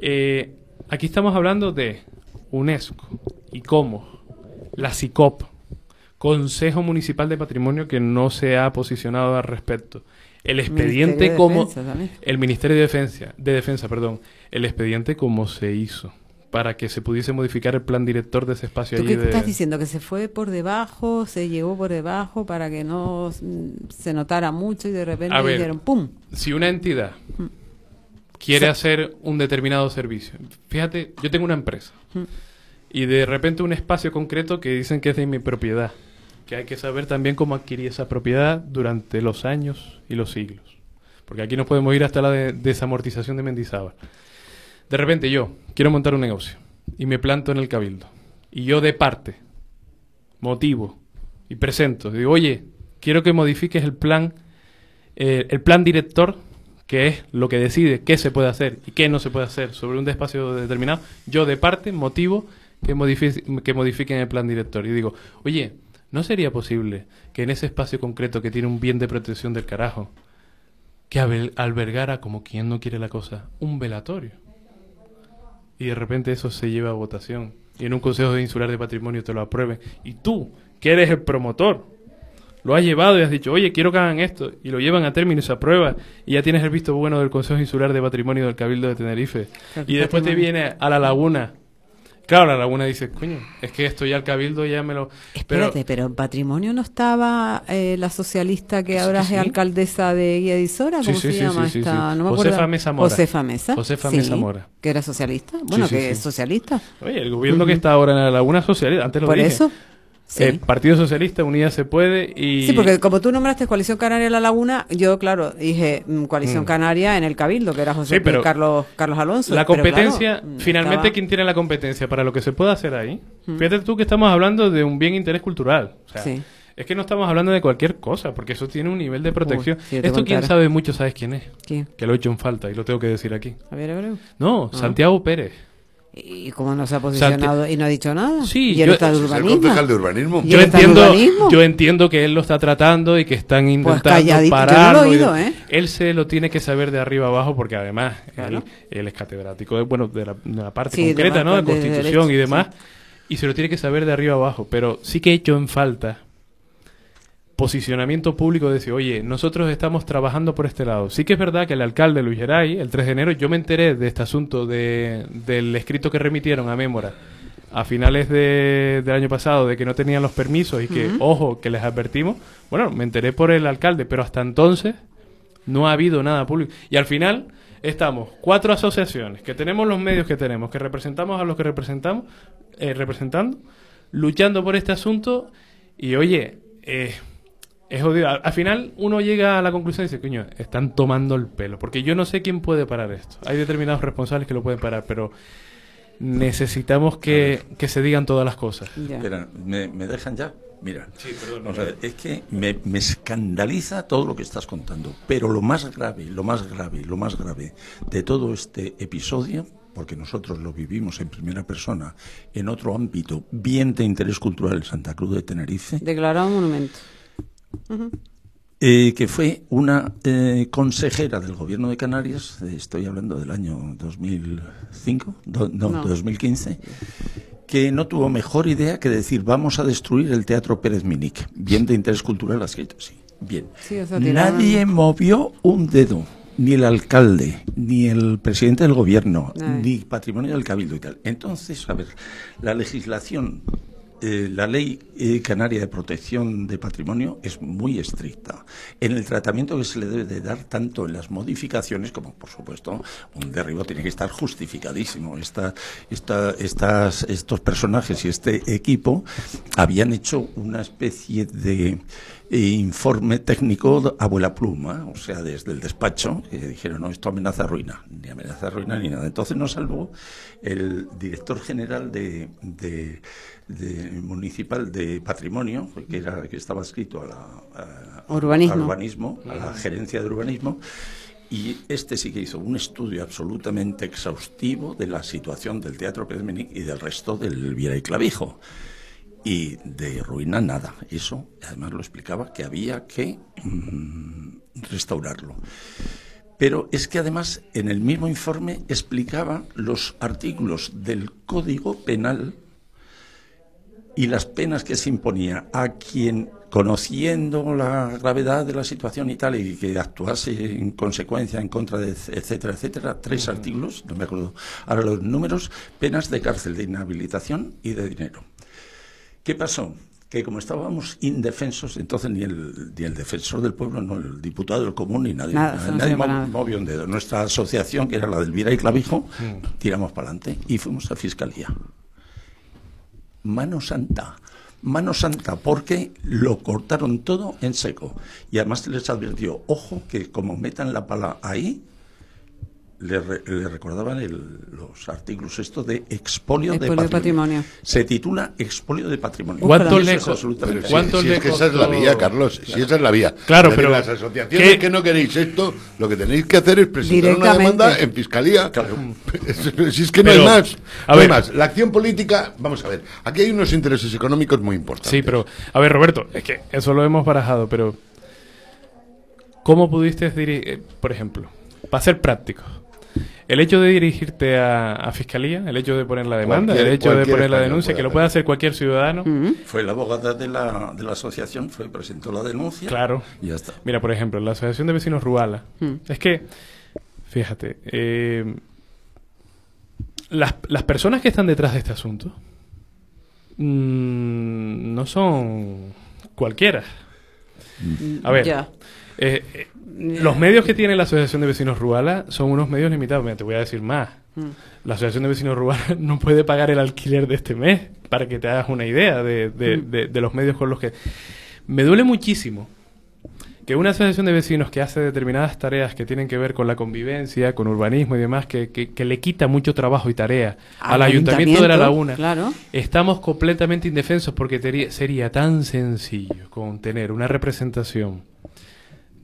Eh, aquí estamos hablando de UNESCO, ICOMOS, la CICOP, Consejo Municipal de Patrimonio que no se ha posicionado al respecto. El expediente Ministerio como el Ministerio de Defensa, de Defensa, perdón, el expediente como se hizo para que se pudiese modificar el plan director de ese espacio ¿Tú allí qué de estás diciendo? ¿Que se fue por debajo, se llegó por debajo para que no mm, se notara mucho y de repente ver. dijeron ¡pum! si una entidad quiere hacer un determinado servicio, fíjate, yo tengo una empresa y de repente un espacio concreto que dicen que es de mi propiedad, que hay que saber también cómo adquirir esa propiedad durante los años y los siglos. Porque aquí nos podemos ir hasta la de- desamortización de Mendizábal. De repente yo quiero montar un negocio y me planto en el cabildo. Y yo de parte, motivo y presento. Digo, oye, quiero que modifiques el plan, eh, el plan director, que es lo que decide qué se puede hacer y qué no se puede hacer sobre un espacio determinado. Yo de parte motivo que, que modifiquen el plan director. Y digo, oye, ¿no sería posible que en ese espacio concreto que tiene un bien de protección del carajo, que albergara, como quien no quiere la cosa, un velatorio? y de repente eso se lleva a votación y en un consejo insular de patrimonio te lo aprueben y tú que eres el promotor lo has llevado y has dicho oye quiero que hagan esto y lo llevan a término y se aprueba y ya tienes el visto bueno del consejo insular de patrimonio del cabildo de Tenerife y después te viene a la laguna claro la laguna dice coño es que esto ya el cabildo ya me lo Espérate, pero, en patrimonio no estaba eh, la socialista que ahora sí. es alcaldesa de Guía de Isora, Sí, ¿cómo sí, se llama esta? sí. No me Josefa. Mesa Mora. Josefa Mesa. Josefa Mesa Mora. Que era socialista. Bueno, que es socialista. oye el gobierno que está ahora en la laguna socialista antes lo Por dije eso. Sí. el Partido Socialista Unida se puede y Sí, porque como tú nombraste Coalición Canaria La Laguna, yo, claro, dije mm, Coalición Mm. Canaria en el Cabildo, que era José Sí, pero Carlos, Carlos Alonso. La competencia, claro, mm, finalmente, estaba- ¿quién tiene la competencia para lo que se pueda hacer ahí? Fíjate tú que estamos hablando de un bien interés cultural. O sea, Sí. Es que no estamos hablando de cualquier cosa, porque eso tiene un nivel de protección. si Esto quien contara. sabe mucho, ¿sabes quién es? ¿Quién? Que lo he hecho en falta y lo tengo que decir aquí. Javier Abreu. No, Ah. Santiago Pérez. ¿Y cómo no se ha posicionado y no ha dicho nada? Sí, y él yo- está de Es el urbanismo. concejal de urbanismo. Y Yo entiendo, urbanismo. yo entiendo que él lo está tratando y que están intentando calladito, yo no lo he pararlo. oído, ¿eh? Él se lo tiene que saber de arriba abajo porque además Claro. él, él es catedrático de, bueno, de, la, de la parte Sí, de concreta, ¿no? De constitución y derecho, demás. Y se lo tiene que saber de arriba abajo. Pero sí que he hecho en falta posicionamiento público de decir, oye, nosotros estamos trabajando por este lado. Sí que es verdad que el alcalde Luis Geray, el 3 de enero, yo me enteré de este asunto de, del escrito que remitieron a Mémora a finales de- del año pasado de que no tenían los permisos y que, ojo, que les advertimos. Bueno, me enteré por el alcalde, pero hasta entonces no ha habido nada público. Y al final estamos cuatro asociaciones que tenemos los medios que tenemos, que representamos a los que representamos, eh, representando, luchando por este asunto y oye, eh, es jodido. Al, al final uno llega a la conclusión y dice, coño, están tomando el pelo, porque yo no sé quién puede parar esto. Hay determinados responsables que lo pueden parar, pero necesitamos que, que se digan todas las cosas. Espera, ¿me, me dejan ya? Mira, vamos a ver, es que me, me escandaliza todo lo que estás contando, pero lo más grave, lo más grave, lo más grave de todo este episodio, porque nosotros lo vivimos en primera persona, en otro ámbito bien de interés cultural en Santa Cruz de Tenerife, Declarado monumento. Eh, que fue una eh, consejera del gobierno de Canarias, estoy hablando del año 2005, do- no, No. 2015, que no tuvo mejor idea que decir vamos a destruir el Teatro Pérez Minic. Bien de interés cultural ha escrito, sí. Bien. Sí, Nadie movió un dedo, ni el alcalde, ni el presidente del gobierno, ni patrimonio del cabildo y tal. Entonces, a ver, la legislación, eh, la ley eh, canaria de protección de patrimonio es muy estricta en el tratamiento que se le debe de dar tanto en las modificaciones como, por supuesto, un derribo tiene que estar justificadísimo. Esta, esta, estas, estos personajes y este equipo habían hecho una especie de informe técnico abuela pluma, o sea, desde el despacho, que dijeron, no, esto amenaza ruina, ni amenaza ruina ni nada. Entonces nos salvó el director general de, de- de municipal de patrimonio, que, era, que estaba escrito a la, a- Urbanismo. al urbanismo, a la gerencia de urbanismo, y este sí que hizo un estudio absolutamente exhaustivo de la situación del Teatro Pérez Menic y del resto del Viera y Clavijo. Y de ruina nada. Eso, además lo explicaba, que había que mm, restaurarlo. Pero es que además en el mismo informe explicaba los artículos del Código Penal y las penas que se imponía a quien, conociendo la gravedad de la situación y tal, y que actuase en consecuencia en contra de, etcétera, etcétera, tres artículos, no me acuerdo ahora los números, penas de cárcel, de inhabilitación y de dinero. ¿Qué pasó? Que como estábamos indefensos, entonces ni el, ni el defensor del pueblo, no el diputado del común, ni nadie, Nada, eso no nadie movió un dedo. Nuestra asociación, que era la del Vira y Clavijo, tiramos para adelante y fuimos a fiscalía. Mano Santa. mano santa, porque lo cortaron todo en seco. Y además se les advirtió, ojo, que como metan la pala ahí, le, re- le recordaban el- los artículos estos de expolio, de Expolio de patrimonio. patrimonio. Se titula expolio de patrimonio. ¿Cuántos Y eso le es co- absolutamente Pero ¿Cuántos si, si es que esa es la vía, Carlos, si esa es la vía. Claro, pero las asociaciones ¿qué- que no queréis esto, lo que tenéis que hacer es presentar una demanda en fiscalía. Si es que no hay más. a no hay ver. más. La acción política, vamos a ver, aquí hay unos intereses económicos muy importantes. Sí, pero, a ver, Roberto, es que eso lo hemos barajado, pero ¿cómo pudiste dirigir, por ejemplo, para ser práctico, el hecho de dirigirte a, a fiscalía, el hecho de poner la demanda, Cualquier- el hecho de poner la denuncia, que lo puede hacer cualquier ciudadano, Fue la abogada de la, de la asociación, fue, presentó la denuncia. claro. Y ya está. Mira, por ejemplo, la Asociación de Vecinos Ruala, es que, fíjate, eh, las, las personas que están detrás de este asunto mm, no son cualquiera. A ver, eh, eh, los medios que tiene la Asociación de Vecinos Ruala son unos medios limitados. Mira, te voy a decir más. La Asociación de Vecinos Ruala no puede pagar el alquiler de este mes, para que te hagas una idea de, de- de- de los medios con los que... Me duele muchísimo que una asociación de vecinos que hace determinadas tareas que tienen que ver con la convivencia, con urbanismo y demás, que, que- que le quita mucho trabajo y tarea al, Al Ayuntamiento de La ayuntamiento, Laguna, claro. estamos completamente indefensos porque sería tan sencillo con tener una representación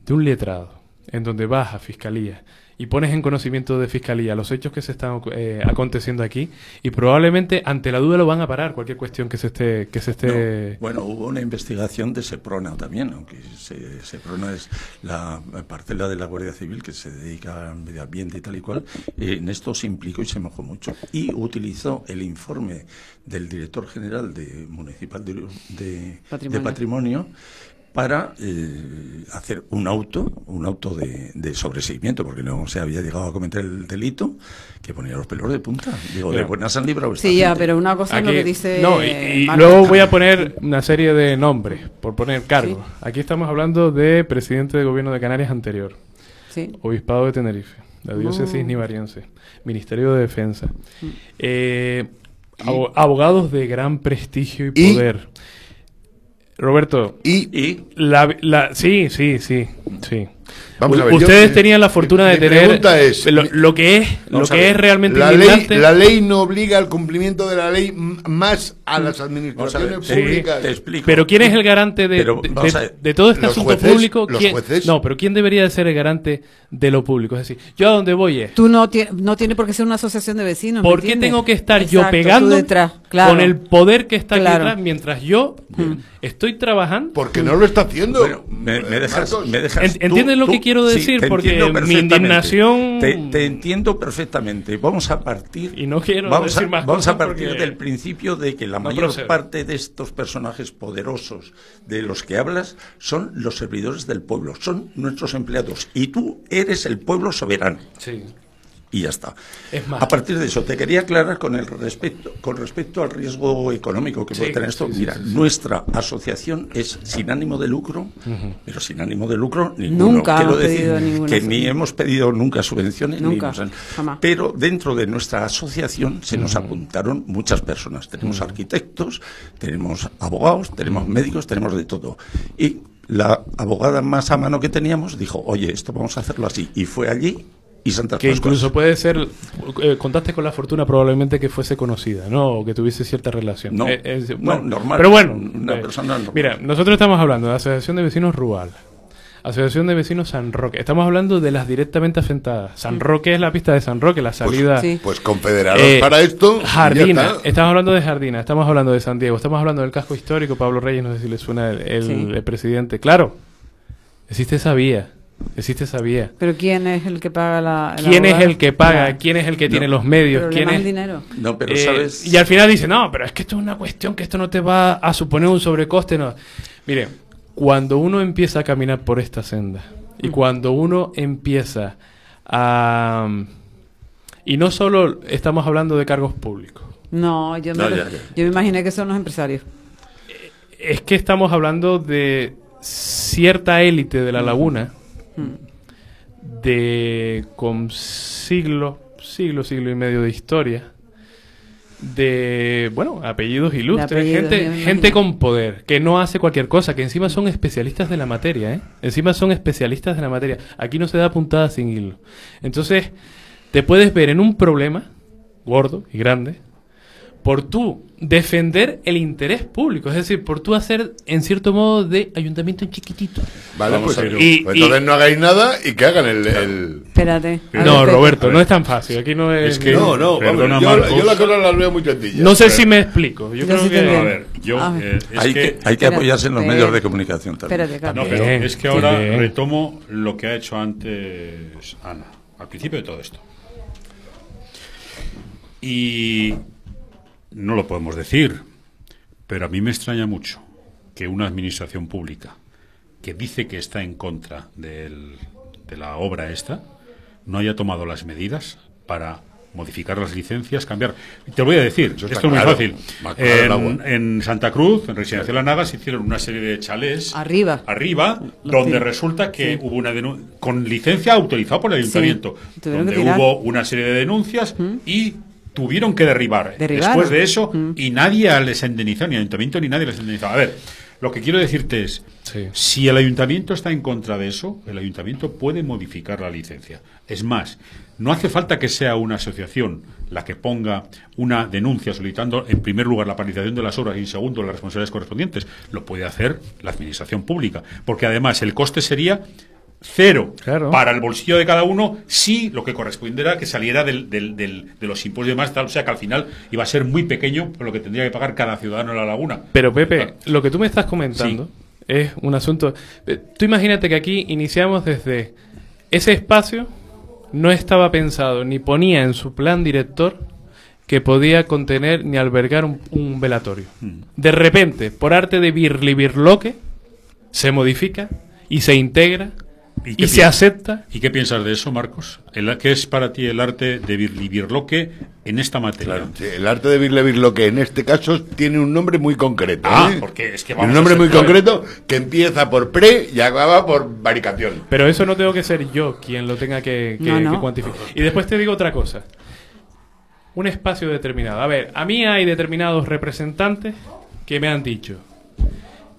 de un letrado en donde vas a fiscalía y pones en conocimiento de fiscalía los hechos que se están eh, aconteciendo aquí y probablemente ante la duda lo van a parar cualquier cuestión que se esté que se esté No, bueno, hubo una investigación de Seprona también, aunque se- Seprona es la parcela de la Guardia Civil que se dedica al medio ambiente y tal y cual. eh, en esto se implicó y se mojó mucho. Y utilizó el informe del director general de municipal de, de- Patrimonio. de patrimonio para eh, hacer un auto, un auto de, de sobreseimiento, porque no se había llegado a cometer el delito, que ponía los pelos de punta. Digo, de buenas han librado Sí, ya, pero una cosa es lo Aquí- que dice. no, y, luego voy a poner una serie de nombres, por poner cargos. Aquí estamos hablando de presidente de gobierno de Canarias anterior, Sí. obispado de Tenerife, la diócesis Mm. nivariense, Ministerio de Defensa, eh, abo- abogados de gran prestigio y Y- poder. Roberto, Y Y la, la- sí, sí, sí, sí. Vamos U- a ver, yo- Ustedes tenían la fortuna de mi tener pregunta es- lo, lo que es, lo que ver, es realmente la ley, la ley no obliga al cumplimiento de la ley más a las administraciones ver, públicas. te explico. Pero ¿quién es el garante de, Pero, de- todo este los asunto jueces- público? los ¿Quién- jueces- No, pero ¿quién debería de ser el garante de lo público? Es decir, yo a donde voy es, Tú no, tie- no tiene por qué ser una asociación de vecinos. ¿me ¿por qué tengo que estar yo tú pegando detrás, claro. con el poder que está Claro. aquí detrás mientras yo estoy trabajando? Porque no lo está haciendo. Bueno, me, me dejas, me dejas- Ent- ¿entiendes lo que quiero decir? te Porque entiendo mi perfectamente. indignación- Te, te entiendo perfectamente. Vamos a partir. Y no quiero vamos decir a, más vamos a partir porque del principio de que la no mayor procede. parte de estos personajes poderosos de los que hablas son los servidores del pueblo, son nuestros empleados. Y tú eres el pueblo soberano. Sí. Y ya está. Es más. A partir de eso, te quería aclarar con el respecto, con respecto al riesgo económico que Sí, puede tener esto. sí, Mira, sí, sí. nuestra asociación es sin ánimo de lucro, pero sin ánimo de lucro ninguno. Nunca Quiero hemos decir pedido ninguna que ni subvención. hemos pedido nunca subvenciones, ni Nunca, hemos- jamás. pero dentro de nuestra asociación se nos apuntaron muchas personas. Tenemos arquitectos, tenemos abogados, tenemos médicos, tenemos de todo. Y la abogada más a mano que teníamos dijo, oye, esto vamos a hacerlo así. Y fue allí y Que Pascuas. incluso puede ser, eh, contaste con la fortuna probablemente que fuese conocida, ¿no? O que tuviese cierta relación. No, Eh, es- no, normal. Pero bueno, Una eh, persona normal. Mira, nosotros estamos hablando de la Asociación de Vecinos Rual, Asociación de Vecinos San Roque. Estamos hablando de las directamente afectadas. San Roque es la pista de San Roque, la salida. sí. Pues confederaros Eh, para esto. Jardina, estamos hablando de Jardina, estamos hablando de San Diego, estamos hablando del casco histórico, Pablo Reyes, no sé si le suena el, el- Sí. el presidente. Claro, existe esa vía, existe esa vía. Pero ¿quién es el que paga la. ¿Quién es el que paga? ¿Quién es el que No, tiene los medios? ¿Quién es es el dinero. No, pero Eh, sabes. Y al final dice, no, pero es que esto es una cuestión, que esto no te va a suponer un sobrecoste. No. Mire, cuando uno empieza a caminar por esta senda y cuando uno empieza a... Y no solo estamos hablando de cargos públicos, No, yo me, No, lo- ya, ya. yo me imaginé que son los empresarios. es que estamos hablando de cierta élite de la laguna, de con siglo, siglo, siglo y medio de historia, de, bueno, apellidos ilustres, apellidos, gente, gente con poder, que no hace cualquier cosa, que encima son especialistas de la materia, ¿eh? Encima son especialistas de la materia. Aquí no se da puntada sin hilo. Entonces, te puedes ver en un problema gordo y grande por tú defender el interés público, es decir, por tú hacer en cierto modo de ayuntamiento en chiquitito. Vale, Vamos pues, a ver. Y- pues y- entonces no hagáis nada y que hagan el... el- Espérate. a No, ver. Roberto, a ver. no es tan fácil. Aquí no es. Es que- No, no, Perdona, yo, Marcos. yo las cosas las veo muy sencillas. No sé si me explico. Yo Yo creo sí que. A ver, yo. Ah. eh, es hay, que, hay que Espera, apoyarse en los medios de comunicación también. Espérate. No, pero Bien, es que ahora bien. retomo lo que ha hecho antes Ana, al principio de todo esto. Y no lo podemos decir, pero a mí me extraña mucho que una administración pública que dice que está en contra del- de la obra esta no haya tomado las medidas para modificar las licencias, cambiar. Te lo voy a decir, esto es muy claro, fácil. En, en Santa Cruz, en Residencial La Naga, se hicieron una serie de chalés Arriba. arriba, donde resulta que Sí. hubo una denuncia con licencia autorizada por el ayuntamiento, donde hubo una serie de denuncias y tuvieron que derribar. Derribaron. Después de eso, Mm. y nadie les indemnizó, ni el ayuntamiento ni nadie les indemnizó. A ver, lo que quiero decirte es, Sí. si el ayuntamiento está en contra de eso, el ayuntamiento puede modificar la licencia. Es más, no hace falta que sea una asociación la que ponga una denuncia solicitando, en primer lugar, la paralización de las obras y, en segundo, las responsabilidades correspondientes. Lo puede hacer la administración pública. Porque, además, el coste sería cero Claro. para el bolsillo de cada uno si lo que correspondiera que saliera del, del- del- de los impuestos y demás, tal, o sea que al final iba a ser muy pequeño lo que tendría que pagar cada ciudadano en la laguna. Pero Pepe, lo que tú me estás comentando es un asunto. eh, Tú imagínate que aquí iniciamos desde ese espacio no estaba pensado ni ponía en su plan director que podía contener ni albergar un, un velatorio. Mm. De repente, por arte de birli birloque, se modifica y se integra ¿Y se piensas? acepta. ¿Y qué piensas de eso, Marcos? El- ¿Qué es para ti el arte de Birli Birloque en esta materia? Claro, sí, el arte de Birloque en este caso tiene un nombre muy concreto. Ah, ¿eh? porque es que Tiene vamos un nombre muy concreto que empieza por pre y acaba por varicación. Pero eso no tengo que ser yo quien lo tenga que, que- No, no. que cuantificar. Y después te digo otra cosa. Un espacio determinado. A ver, a mí hay determinados representantes que me han dicho,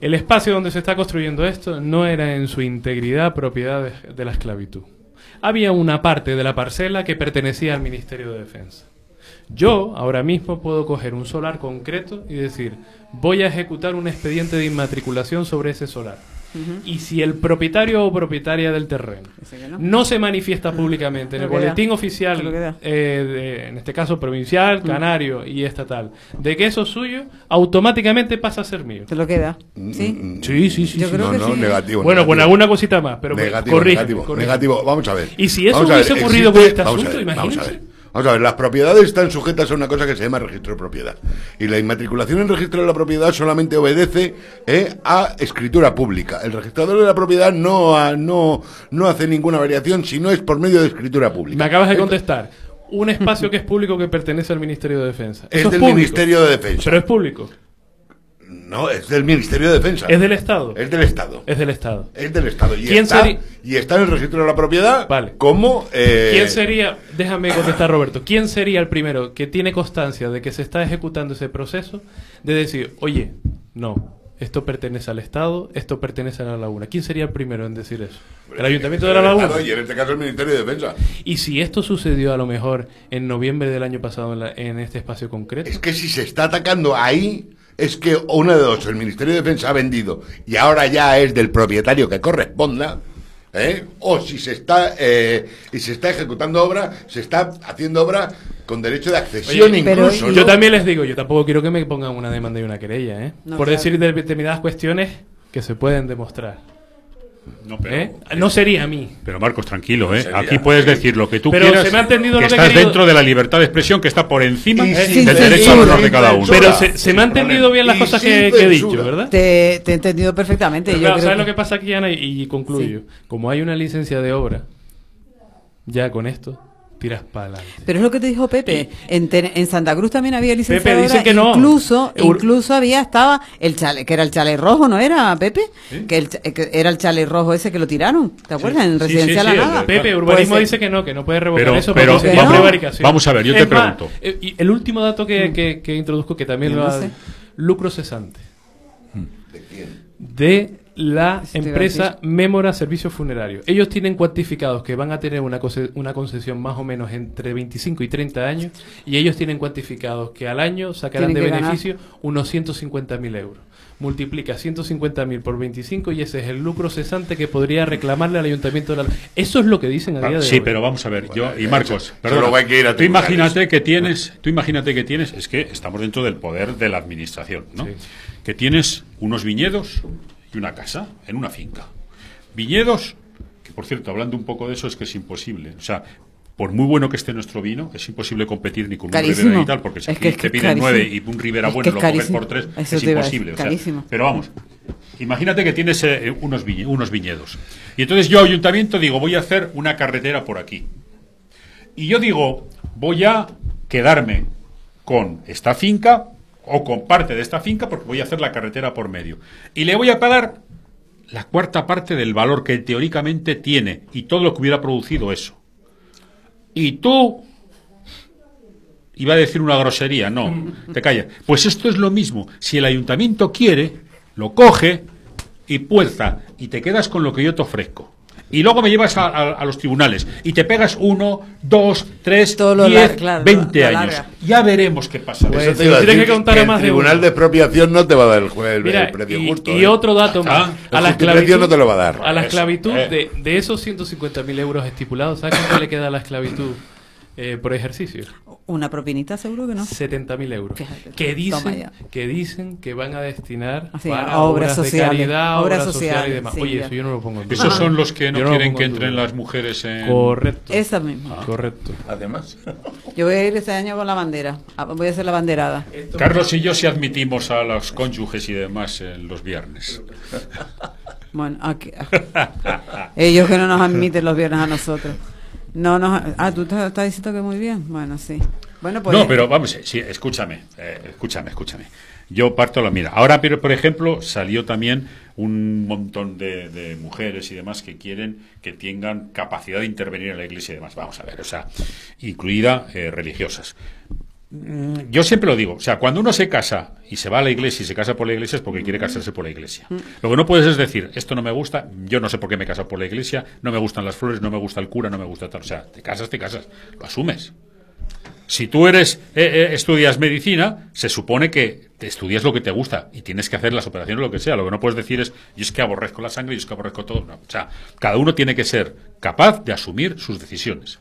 el espacio donde se está construyendo esto no era en su integridad propiedad de, la esclavitud. Había una parte de la parcela que pertenecía al Ministerio de Defensa. Yo ahora mismo puedo coger un solar concreto y decir, voy a ejecutar un expediente de inmatriculación sobre ese solar. Y si el propietario o propietaria del terreno no. no se manifiesta públicamente en el boletín oficial, eh, de- en este caso provincial, canario y estatal, de que eso es suyo, automáticamente pasa a ser mío. ¿Te lo queda? Mm, ¿Sí? Sí, sí, sí. Yo sí. creo no, que no, sí. negativo. Bueno, con negativo. alguna cosita más, pero negativo, corrígeme, negativo, negativo. Vamos a ver. Y si eso Vamos hubiese ver, ocurrido con este vamos a asunto, ver, Vamos a ver. A las propiedades están sujetas a una cosa que se llama registro de propiedad. Y la inmatriculación en registro de la propiedad solamente obedece eh, a escritura pública. El registrador de la propiedad no, ha- no, no hace ninguna variación si no es por medio de escritura pública. Me acabas de contestar. Un espacio que es público que pertenece al Ministerio de Defensa. Es del público, Ministerio de Defensa. Pero es público. No, es del Ministerio de Defensa. Es del Estado. Es del Estado. Es del Estado. Es del Estado. Y, ¿Quién está, y está en el registro de la propiedad Vale. como... eh, ¿Quién sería, déjame contestar Roberto, quién sería el primero que tiene constancia de que se está ejecutando ese proceso de decir, oye, no, esto pertenece al Estado, esto pertenece a la laguna? ¿Quién sería el primero en decir eso? El Ayuntamiento de la Laguna. Y en este caso el Ministerio de Defensa. Y si esto sucedió a lo mejor en noviembre del año pasado en, la- en este espacio concreto, Es que si se está atacando ahí, es que una de dos, el Ministerio de Defensa ha vendido y ahora ya es del propietario que corresponda, ¿eh? o si se está eh, y se está ejecutando obra, se está haciendo obra con derecho de accesión Oye, pero- incluso. yo también les digo, yo tampoco quiero que me pongan una demanda y una querella, ¿eh? No, por claro. decir de- determinadas cuestiones que se pueden demostrar. No, pero, ¿eh? No sería a mí. pero Marcos, tranquilo, ¿eh? Sería- Aquí puedes decir lo que tú Pero quieras. se me ha entendido que lo que estás querido- dentro de la libertad de expresión que está por encima del derecho honor de cada uno. Pero se, se me han entendido bien las Y cosas que, que he dicho. ¿verdad? Te, te he entendido perfectamente. Pero yo claro, creo ¿sabes que- lo que pasa aquí, Ana? Y, y concluyo. Como hay una licencia de obra, ya con esto, tiras para adelante. Pero es lo que te dijo Pepe. En, Ten- en Santa Cruz también había licenciatura. dice que no. Incluso, Ur- incluso había, estaba el chale, que era el chale rojo, ¿no era, Pepe? Que, el que era el chale rojo ese que lo tiraron. ¿Te acuerdas? En Residencial sí, de- Pepe, urbanismo dice que no, que no puede revocar Pero- eso pero porque vamos- es prevaricación. vamos a ver, yo te más, pregunto. eh, y el último dato que, que, que introduzco, que también lo no sé. Lucro cesante. De la Eso te iba a empresa. Mémora Servicios Funerarios. Ellos tienen cuantificados que van a tener una, una concesión más o menos entre 25 y 30 años y ellos tienen cuantificados que al año sacarán Tienen de que ganar. beneficio unos 150.000 euros. Multiplica 150.000 por 25 y ese es el lucro cesante que podría reclamarle al ayuntamiento de la... Eso es lo que dicen a día de Sí, hoy. pero vamos a ver, yo y Marcos, a tú tribunales. imagínate que tienes, tú imagínate que tienes, es que estamos dentro del poder de la administración, ¿no? Sí. Que tienes unos viñedos y una casa en una finca. Viñedos, que por cierto, hablando un poco de eso, es que es imposible, o sea, por muy bueno que esté nuestro vino, es imposible competir ni con un Carísimo. Ribera ni tal, porque si Es que te piden nueve y un Ribera bueno lo coges por tres, Eso es imposible. o sea, pero vamos, imagínate que tienes eh, unos, viñe- unos viñedos. Y entonces yo, ayuntamiento, digo, voy a hacer una carretera por aquí. Y yo digo, voy a quedarme con esta finca o con parte de esta finca porque voy a hacer la carretera por medio. Y le voy a pagar la cuarta parte del valor que teóricamente tiene y todo lo que hubiera producido eso. Y tú... Iba a decir una grosería, no, te callas. Pues esto es lo mismo. Si el ayuntamiento quiere, lo coge y puerta y te quedas con lo que yo te ofrezco. Y luego me llevas a, a- a los tribunales y te pegas uno, dos, tres, Todo lo diez, lar- claro, veinte años. larga. Ya veremos qué pasa. Pues, Eso te se iba a lo tienes decir que contar a el más tribunal de expropiación no te va a dar el, jue- el- Mira, el precio y, justo. y ¿eh? otro dato más. Ah, A la esclavitud, no te lo va a dar. A la esclavitud, eh. de, de esos 150.000 euros estipulados, ¿sabes cuánto le queda a la esclavitud eh, por ejercicio? Una propinita seguro que no. 70.000 euros. Fíjate Que dicen, que dicen que van a destinar Así, para a obras obras, sociales, de caridad, obras obras, sociales, y sociales, demás. sí, Oye, ya. eso yo no lo pongo en duda. Esos son los que no lo quieren que en entren las mujeres en... Correcto. Esa misma. Correcto. Además, Yo voy a ir este año con la bandera. Ah, Voy a hacer la banderada. Carlos y yo sí admitimos a los cónyuges y demás en los viernes. Bueno, aquí. Ellos que no nos admiten los viernes a nosotros. No nos. Ah, tú estás estás diciendo que muy bien. Bueno, sí. Bueno, pues. no, pero vamos, sí, escúchame, eh, escúchame, escúchame. Yo parto la mira. Ahora, pero por ejemplo, salió también un montón de, de mujeres y demás que quieren que tengan capacidad de intervenir en la iglesia y demás. Vamos a ver, o sea, incluida eh, religiosas. Mm, Yo siempre lo digo, o sea, cuando uno se casa y se va a la iglesia y se casa por la iglesia es porque quiere casarse por la iglesia. Lo que no puedes es decir, esto no me gusta, yo no sé por qué me he casado por la iglesia, no me gustan las flores, no me gusta el cura, no me gusta tal. O sea, te casas, te casas, lo asumes. Si tú eres eh, eh, estudias medicina, se supone que te estudias lo que te gusta y tienes que hacer las operaciones lo que sea. Lo que no puedes decir es, yo es que aborrezco la sangre, yo es que aborrezco todo. No. O sea, cada uno tiene que ser capaz de asumir sus decisiones.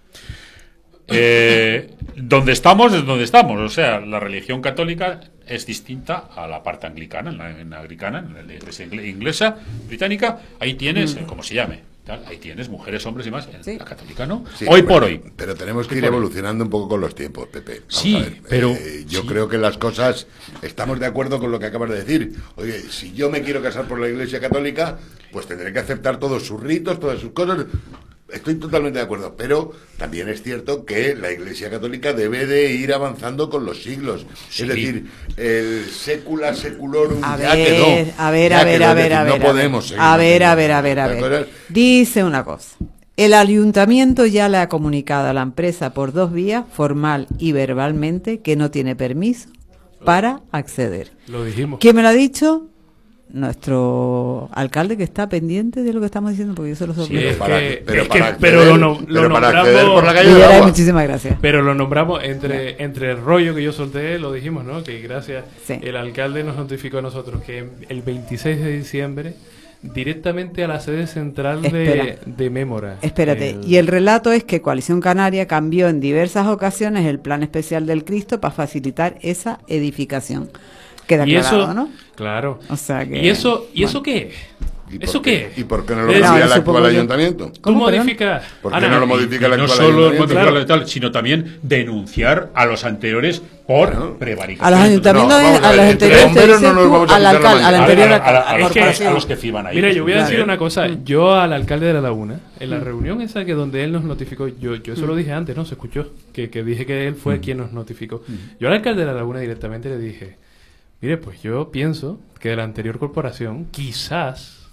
Eh, donde estamos es donde estamos. O sea, la religión católica es distinta a la parte anglicana, en la, en la anglicana, en la iglesia ingle- inglesa, británica. Ahí tienes, eh, como se llame, ahí tienes mujeres, hombres y más. En Sí. la católica no. Sí, hoy pero- por hoy. Pero tenemos que ir evolucionando un poco con los tiempos, Pepe. Vamos Sí, a ver, pero- eh, yo sí. creo que las cosas. Estamos de acuerdo con lo que acabas de decir. Oye, si yo me quiero casar por la Iglesia Católica, pues tendré que aceptar todos sus ritos, todas sus cosas. Estoy totalmente de acuerdo, pero también es cierto que la Iglesia Católica debe de ir avanzando con los siglos. Sí. Es decir, el secula seculorum A ya ver, quedó. a ver, Ya a ver, quedó, a ver, decir, a ver. No podemos seguir A ver, a ver, a ver, a ver. Dice una cosa. El ayuntamiento ya le ha comunicado a la empresa por dos vías, formal y verbalmente, que no tiene permiso para acceder. Lo dijimos. ¿Quién me lo ha dicho? Nuestro alcalde que está pendiente de lo que estamos diciendo, porque yo se lo que- pero es que- para pero acceder- lo, no- lo pero para nombramos, muchísimas gracias. pero lo nombramos entre, entre el rollo que yo solté, lo dijimos, ¿no? Que gracias, Sí. el alcalde nos notificó a nosotros que el 26 de diciembre, directamente a la sede central de, de Mémora. Espérate, El- y el relato es que Coalición Canaria cambió en diversas ocasiones el plan especial del Cristo para facilitar esa edificación. Queda y eso, ¿no? Claro. O sea que- ¿Y eso, ¿y bueno. eso qué? ¿Y por ¿Eso qué? ¿Y por qué no lo cambia No, el actual ayuntamiento? Tú modificas. ¿Por qué Ana, no lo modifica el Y no actual solo ayuntamiento? tal, sino también denunciar a los anteriores por prevaricación. A los ayuntamientos, No, a los anteriores te no al alcalde, al mañana. anterior A los que- corporación. a los que firman ahí. Mira, yo voy a decir una cosa. Yo al alcalde de La Laguna, en la reunión esa que donde él nos notificó, yo, yo eso lo dije antes, ¿no? Se escuchó, que, que dije que él fue quien nos notificó. Yo al alcalde de La Laguna directamente le dije, mire, pues yo pienso que de la anterior corporación quizás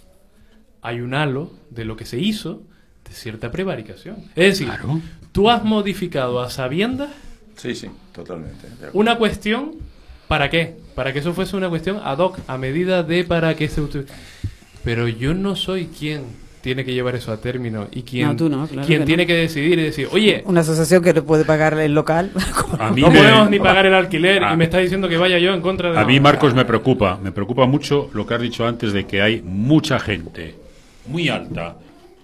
hay un halo de lo que se hizo de cierta prevaricación. Es decir, Claro. tú has modificado a sabiendas Sí, sí, totalmente. una cuestión, ¿para qué? Para que eso fuese una cuestión ad hoc, a medida de para que se. Pero yo no soy quien tiene que llevar eso a término y quien, No, tú no, claro quien que no. tiene que decidir y decir, oye, Una asociación que le puede pagar el local. A mí no me- podemos ni pagar el alquiler Ah. y me está diciendo que vaya yo en contra de... A No. mí, Marcos, me preocupa. Me preocupa mucho lo que has dicho antes de que hay mucha gente muy alta,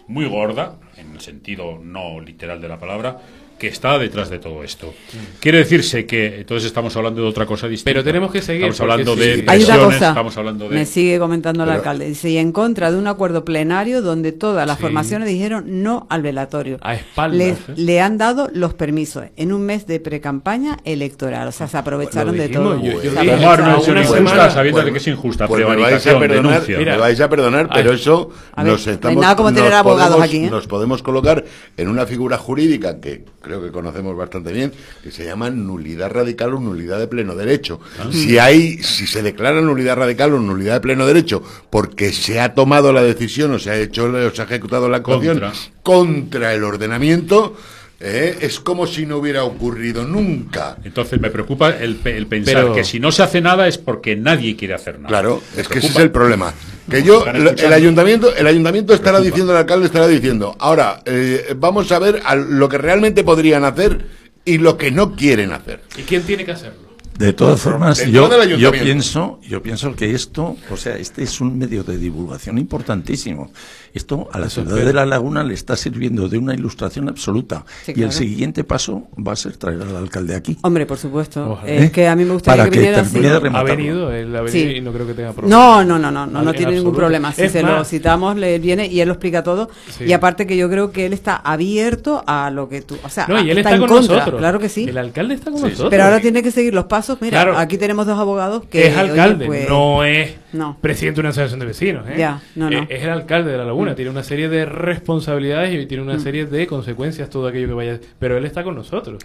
muy gorda, en el sentido no literal de la palabra, que está detrás de todo esto. Quiere decirse que entonces estamos hablando de otra cosa distinta. Pero tenemos que seguir, Estamos hablando porque de Hay una pensiones, cosa, estamos hablando de me sigue comentando el Pero- alcalde, dice, y en contra de un acuerdo plenario donde todas las Sí. formaciones dijeron no al velatorio. A espaldas, Le, ¿eh? le han dado los permisos en un mes de precampaña electoral, o sea, se aprovecharon de todo. yo- yo Tomar una decisión injusta sabiendo Pues- que es injusta. Pues me vais a prevaricación, perdonar. Mira, me vais a perdonar, ay. pero eso A ver, nos no hay estamos nada como tener nos abogados podemos- aquí, ¿eh? Nos podemos colocar en una figura jurídica que creo que conocemos bastante bien, que se llama nulidad radical o nulidad de pleno derecho. Ah. Si hay, si se declara nulidad radical o nulidad de pleno derecho porque se ha tomado la decisión o se ha hecho o se ha ejecutado la actuación Contra. contra el ordenamiento, eh, es como si no hubiera ocurrido nunca. Entonces me preocupa el, pe- el pensar Pero- que si no se hace nada es porque nadie quiere hacer nada. Claro, Me es que ese es el problema. Que yo, el ayuntamiento, el ayuntamiento estará Preocupa. diciendo, el alcalde estará diciendo, ahora eh, vamos a ver a lo que realmente podrían hacer y lo que no quieren hacer. ¿Y quién tiene que hacerlo? De todas formas, yo, yo pienso, yo pienso que esto, o sea, este es un medio de divulgación importantísimo. Esto a la Eso ciudad espero. de La Laguna le está sirviendo de una ilustración absoluta. Sí, y claro. el siguiente paso va a ser traer al alcalde aquí. Hombre, por supuesto. Es que a mí me gustaría Para que que viniera termine así. de Ha venido, él ha venido Sí. y no creo que tenga problema. No, no, no, no, no, no En tiene ningún problema. Si Es se lo citamos, le viene y él lo explica todo. Sí. Y aparte que yo creo que él está abierto a lo que tú, o sea, No, y él está, está, en con contra, nosotros. claro que sí. El alcalde está con nosotros. Pero ahora tiene que seguir los pasos. Mira, Claro. aquí tenemos dos abogados que es alcalde, oye, pues, no es no. presidente de una asociación de vecinos. ¿eh? Ya, no, no. Es el alcalde de la laguna, tiene una serie de responsabilidades y tiene una Mm. serie de consecuencias todo aquello que vaya. Pero él está con nosotros.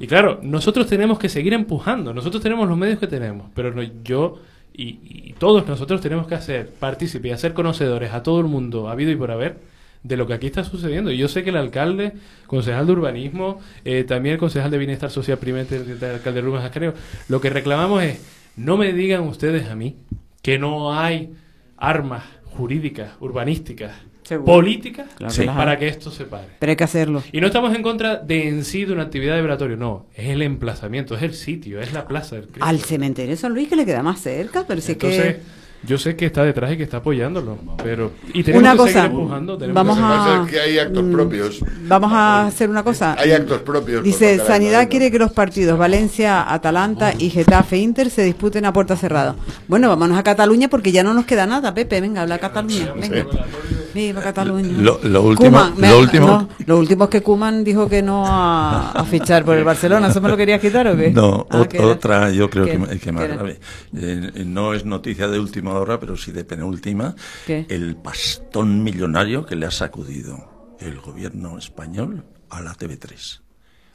Y claro, nosotros tenemos que seguir empujando. Nosotros tenemos los medios que tenemos, pero no, yo y, y todos nosotros tenemos que hacer partícipe y hacer conocedores a todo el mundo, habido y por haber, de lo que aquí está sucediendo. Y yo sé que el alcalde, concejal de urbanismo, eh, también el concejal de bienestar social, primer el alcalde Rubén Jascareo, lo que reclamamos es, no me digan ustedes a mí que no hay armas jurídicas, urbanísticas, Seguro. políticas Claro para que esto se pare. Pero hay que hacerlo. Y no estamos en contra de en sí de una actividad de velatorio, no, es el emplazamiento, es el sitio, es la plaza del Cristo. Al cementerio de San Luis que le queda más cerca, pero si es que yo sé que está detrás y que está apoyándolo, pero y tenemos una que cosa, seguir empujando, tenemos vamos que que a que hay actos mm, propios. Vamos a hacer una cosa. Hay actos propios. Dice, Sanidad quiere que los partidos Valencia, Atalanta y Getafe Inter se disputen a puerta cerrada. Bueno, vámonos a Cataluña porque ya no nos queda nada, Pepe, venga, habla Cataluña. Venga. Viva Cataluña. Lo- lo último- Koeman, me- lo último- no, lo último es que Kuman dijo que no a, a fichar por el Barcelona. ¿Eso me lo querías quitar o qué? No, Ah, otra yo creo que, ma- que más grave. Eh, no es noticia de última hora, pero sí de penúltima. ¿Qué? El pastón millonario que le ha sacudido el gobierno español a la TV3.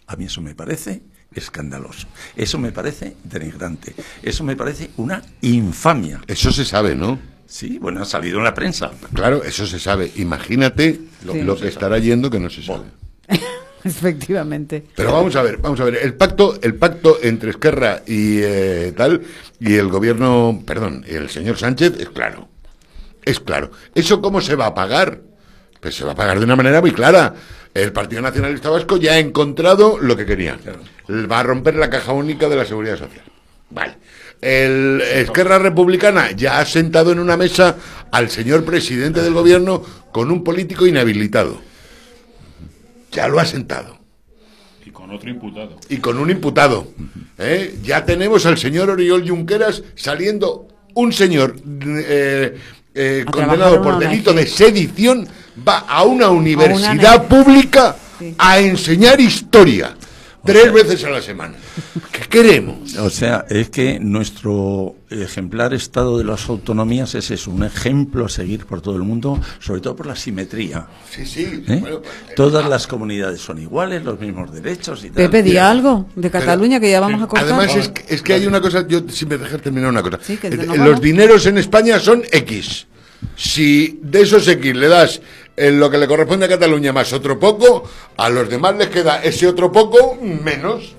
A mí eso me parece escandaloso. Eso me parece denigrante. Eso me parece una infamia. Eso se sabe, ¿no? Sí, bueno, ha salido en la prensa. Claro, eso se sabe. Imagínate lo, Sí. lo que estará yendo que no se sabe. Efectivamente. Pero vamos a ver, vamos a ver. El pacto, el pacto entre Esquerra y eh, tal y el gobierno, perdón, y el señor Sánchez es claro, es claro. Eso cómo se va a pagar, pues se va a pagar de una manera muy clara. El Partido Nacionalista Vasco ya ha encontrado lo que quería. Va a romper la caja única de la seguridad social. Vale. El Esquerra Republicana ya ha sentado en una mesa al señor presidente del gobierno con un político inhabilitado. Ya lo ha sentado Y con otro imputado. y con un imputado. ¿eh? Ya tenemos al señor Oriol Junqueras saliendo un señor eh, eh, condenado por delito ONG. de sedición va a una universidad pública Sí. a enseñar historia tres veces a la semana. ¿Qué queremos? O sea, es que nuestro ejemplar estado de las autonomías ese es un ejemplo a seguir por todo el mundo, sobre todo por la simetría. Sí, sí. ¿eh? bueno, pues, Todas las comunidades son iguales, los mismos derechos y tal. Pepe, di algo de Cataluña que ya vamos a cortar. Además, es que, es que hay una cosa, yo si me dejas terminar una cosa. Sí, que Eh, Los vamos. dineros en España son X. Si de esos X le das eh, lo que le corresponde a Cataluña más otro poco, a los demás les queda ese otro poco menos.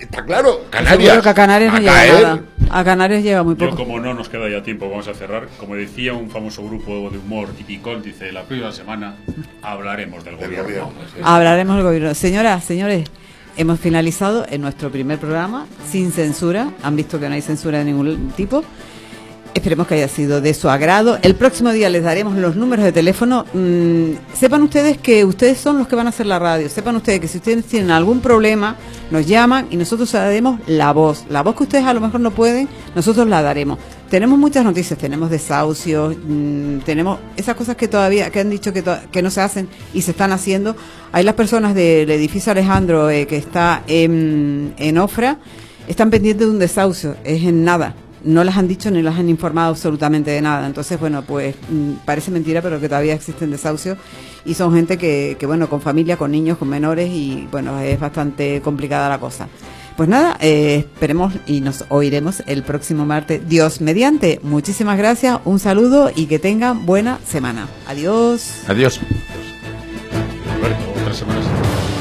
Está claro, Canarias. Seguro que a Canarias no a llega caer. nada. A Canarias llega muy Yo, poco. como no nos queda ya tiempo, vamos a cerrar. Como decía un famoso grupo de humor, Tipicol, dice, la próxima semana hablaremos del Del gobierno. gobierno. Hablaremos del gobierno. Señoras, señores, hemos finalizado en nuestro primer programa sin censura. Han visto que no hay censura de ningún tipo. Esperemos que haya sido de su agrado. El próximo día les daremos los números de teléfono. Mm, sepan ustedes que ustedes son los que van a hacer la radio. Sepan ustedes que si ustedes tienen algún problema, nos llaman y nosotros daremos la voz. La voz que ustedes a lo mejor no pueden, nosotros la daremos. Tenemos muchas noticias, tenemos desahucios, mm, tenemos esas cosas que todavía, que han dicho que, no se hacen y se están haciendo. Hay las personas del edificio Alejandro eh, que está en, en Ofra, están pendientes de un desahucio, es en nada. No las han dicho ni las han informado absolutamente de nada. Entonces, bueno, pues mm, parece mentira, pero que todavía existen desahucios y son gente que, que, bueno, con familia, con niños, con menores y, bueno, es bastante complicada la cosa. Pues nada, eh, esperemos y nos oiremos el próximo martes. Dios mediante. Muchísimas gracias, un saludo y que tengan buena semana. Adiós. Adiós. Roberto.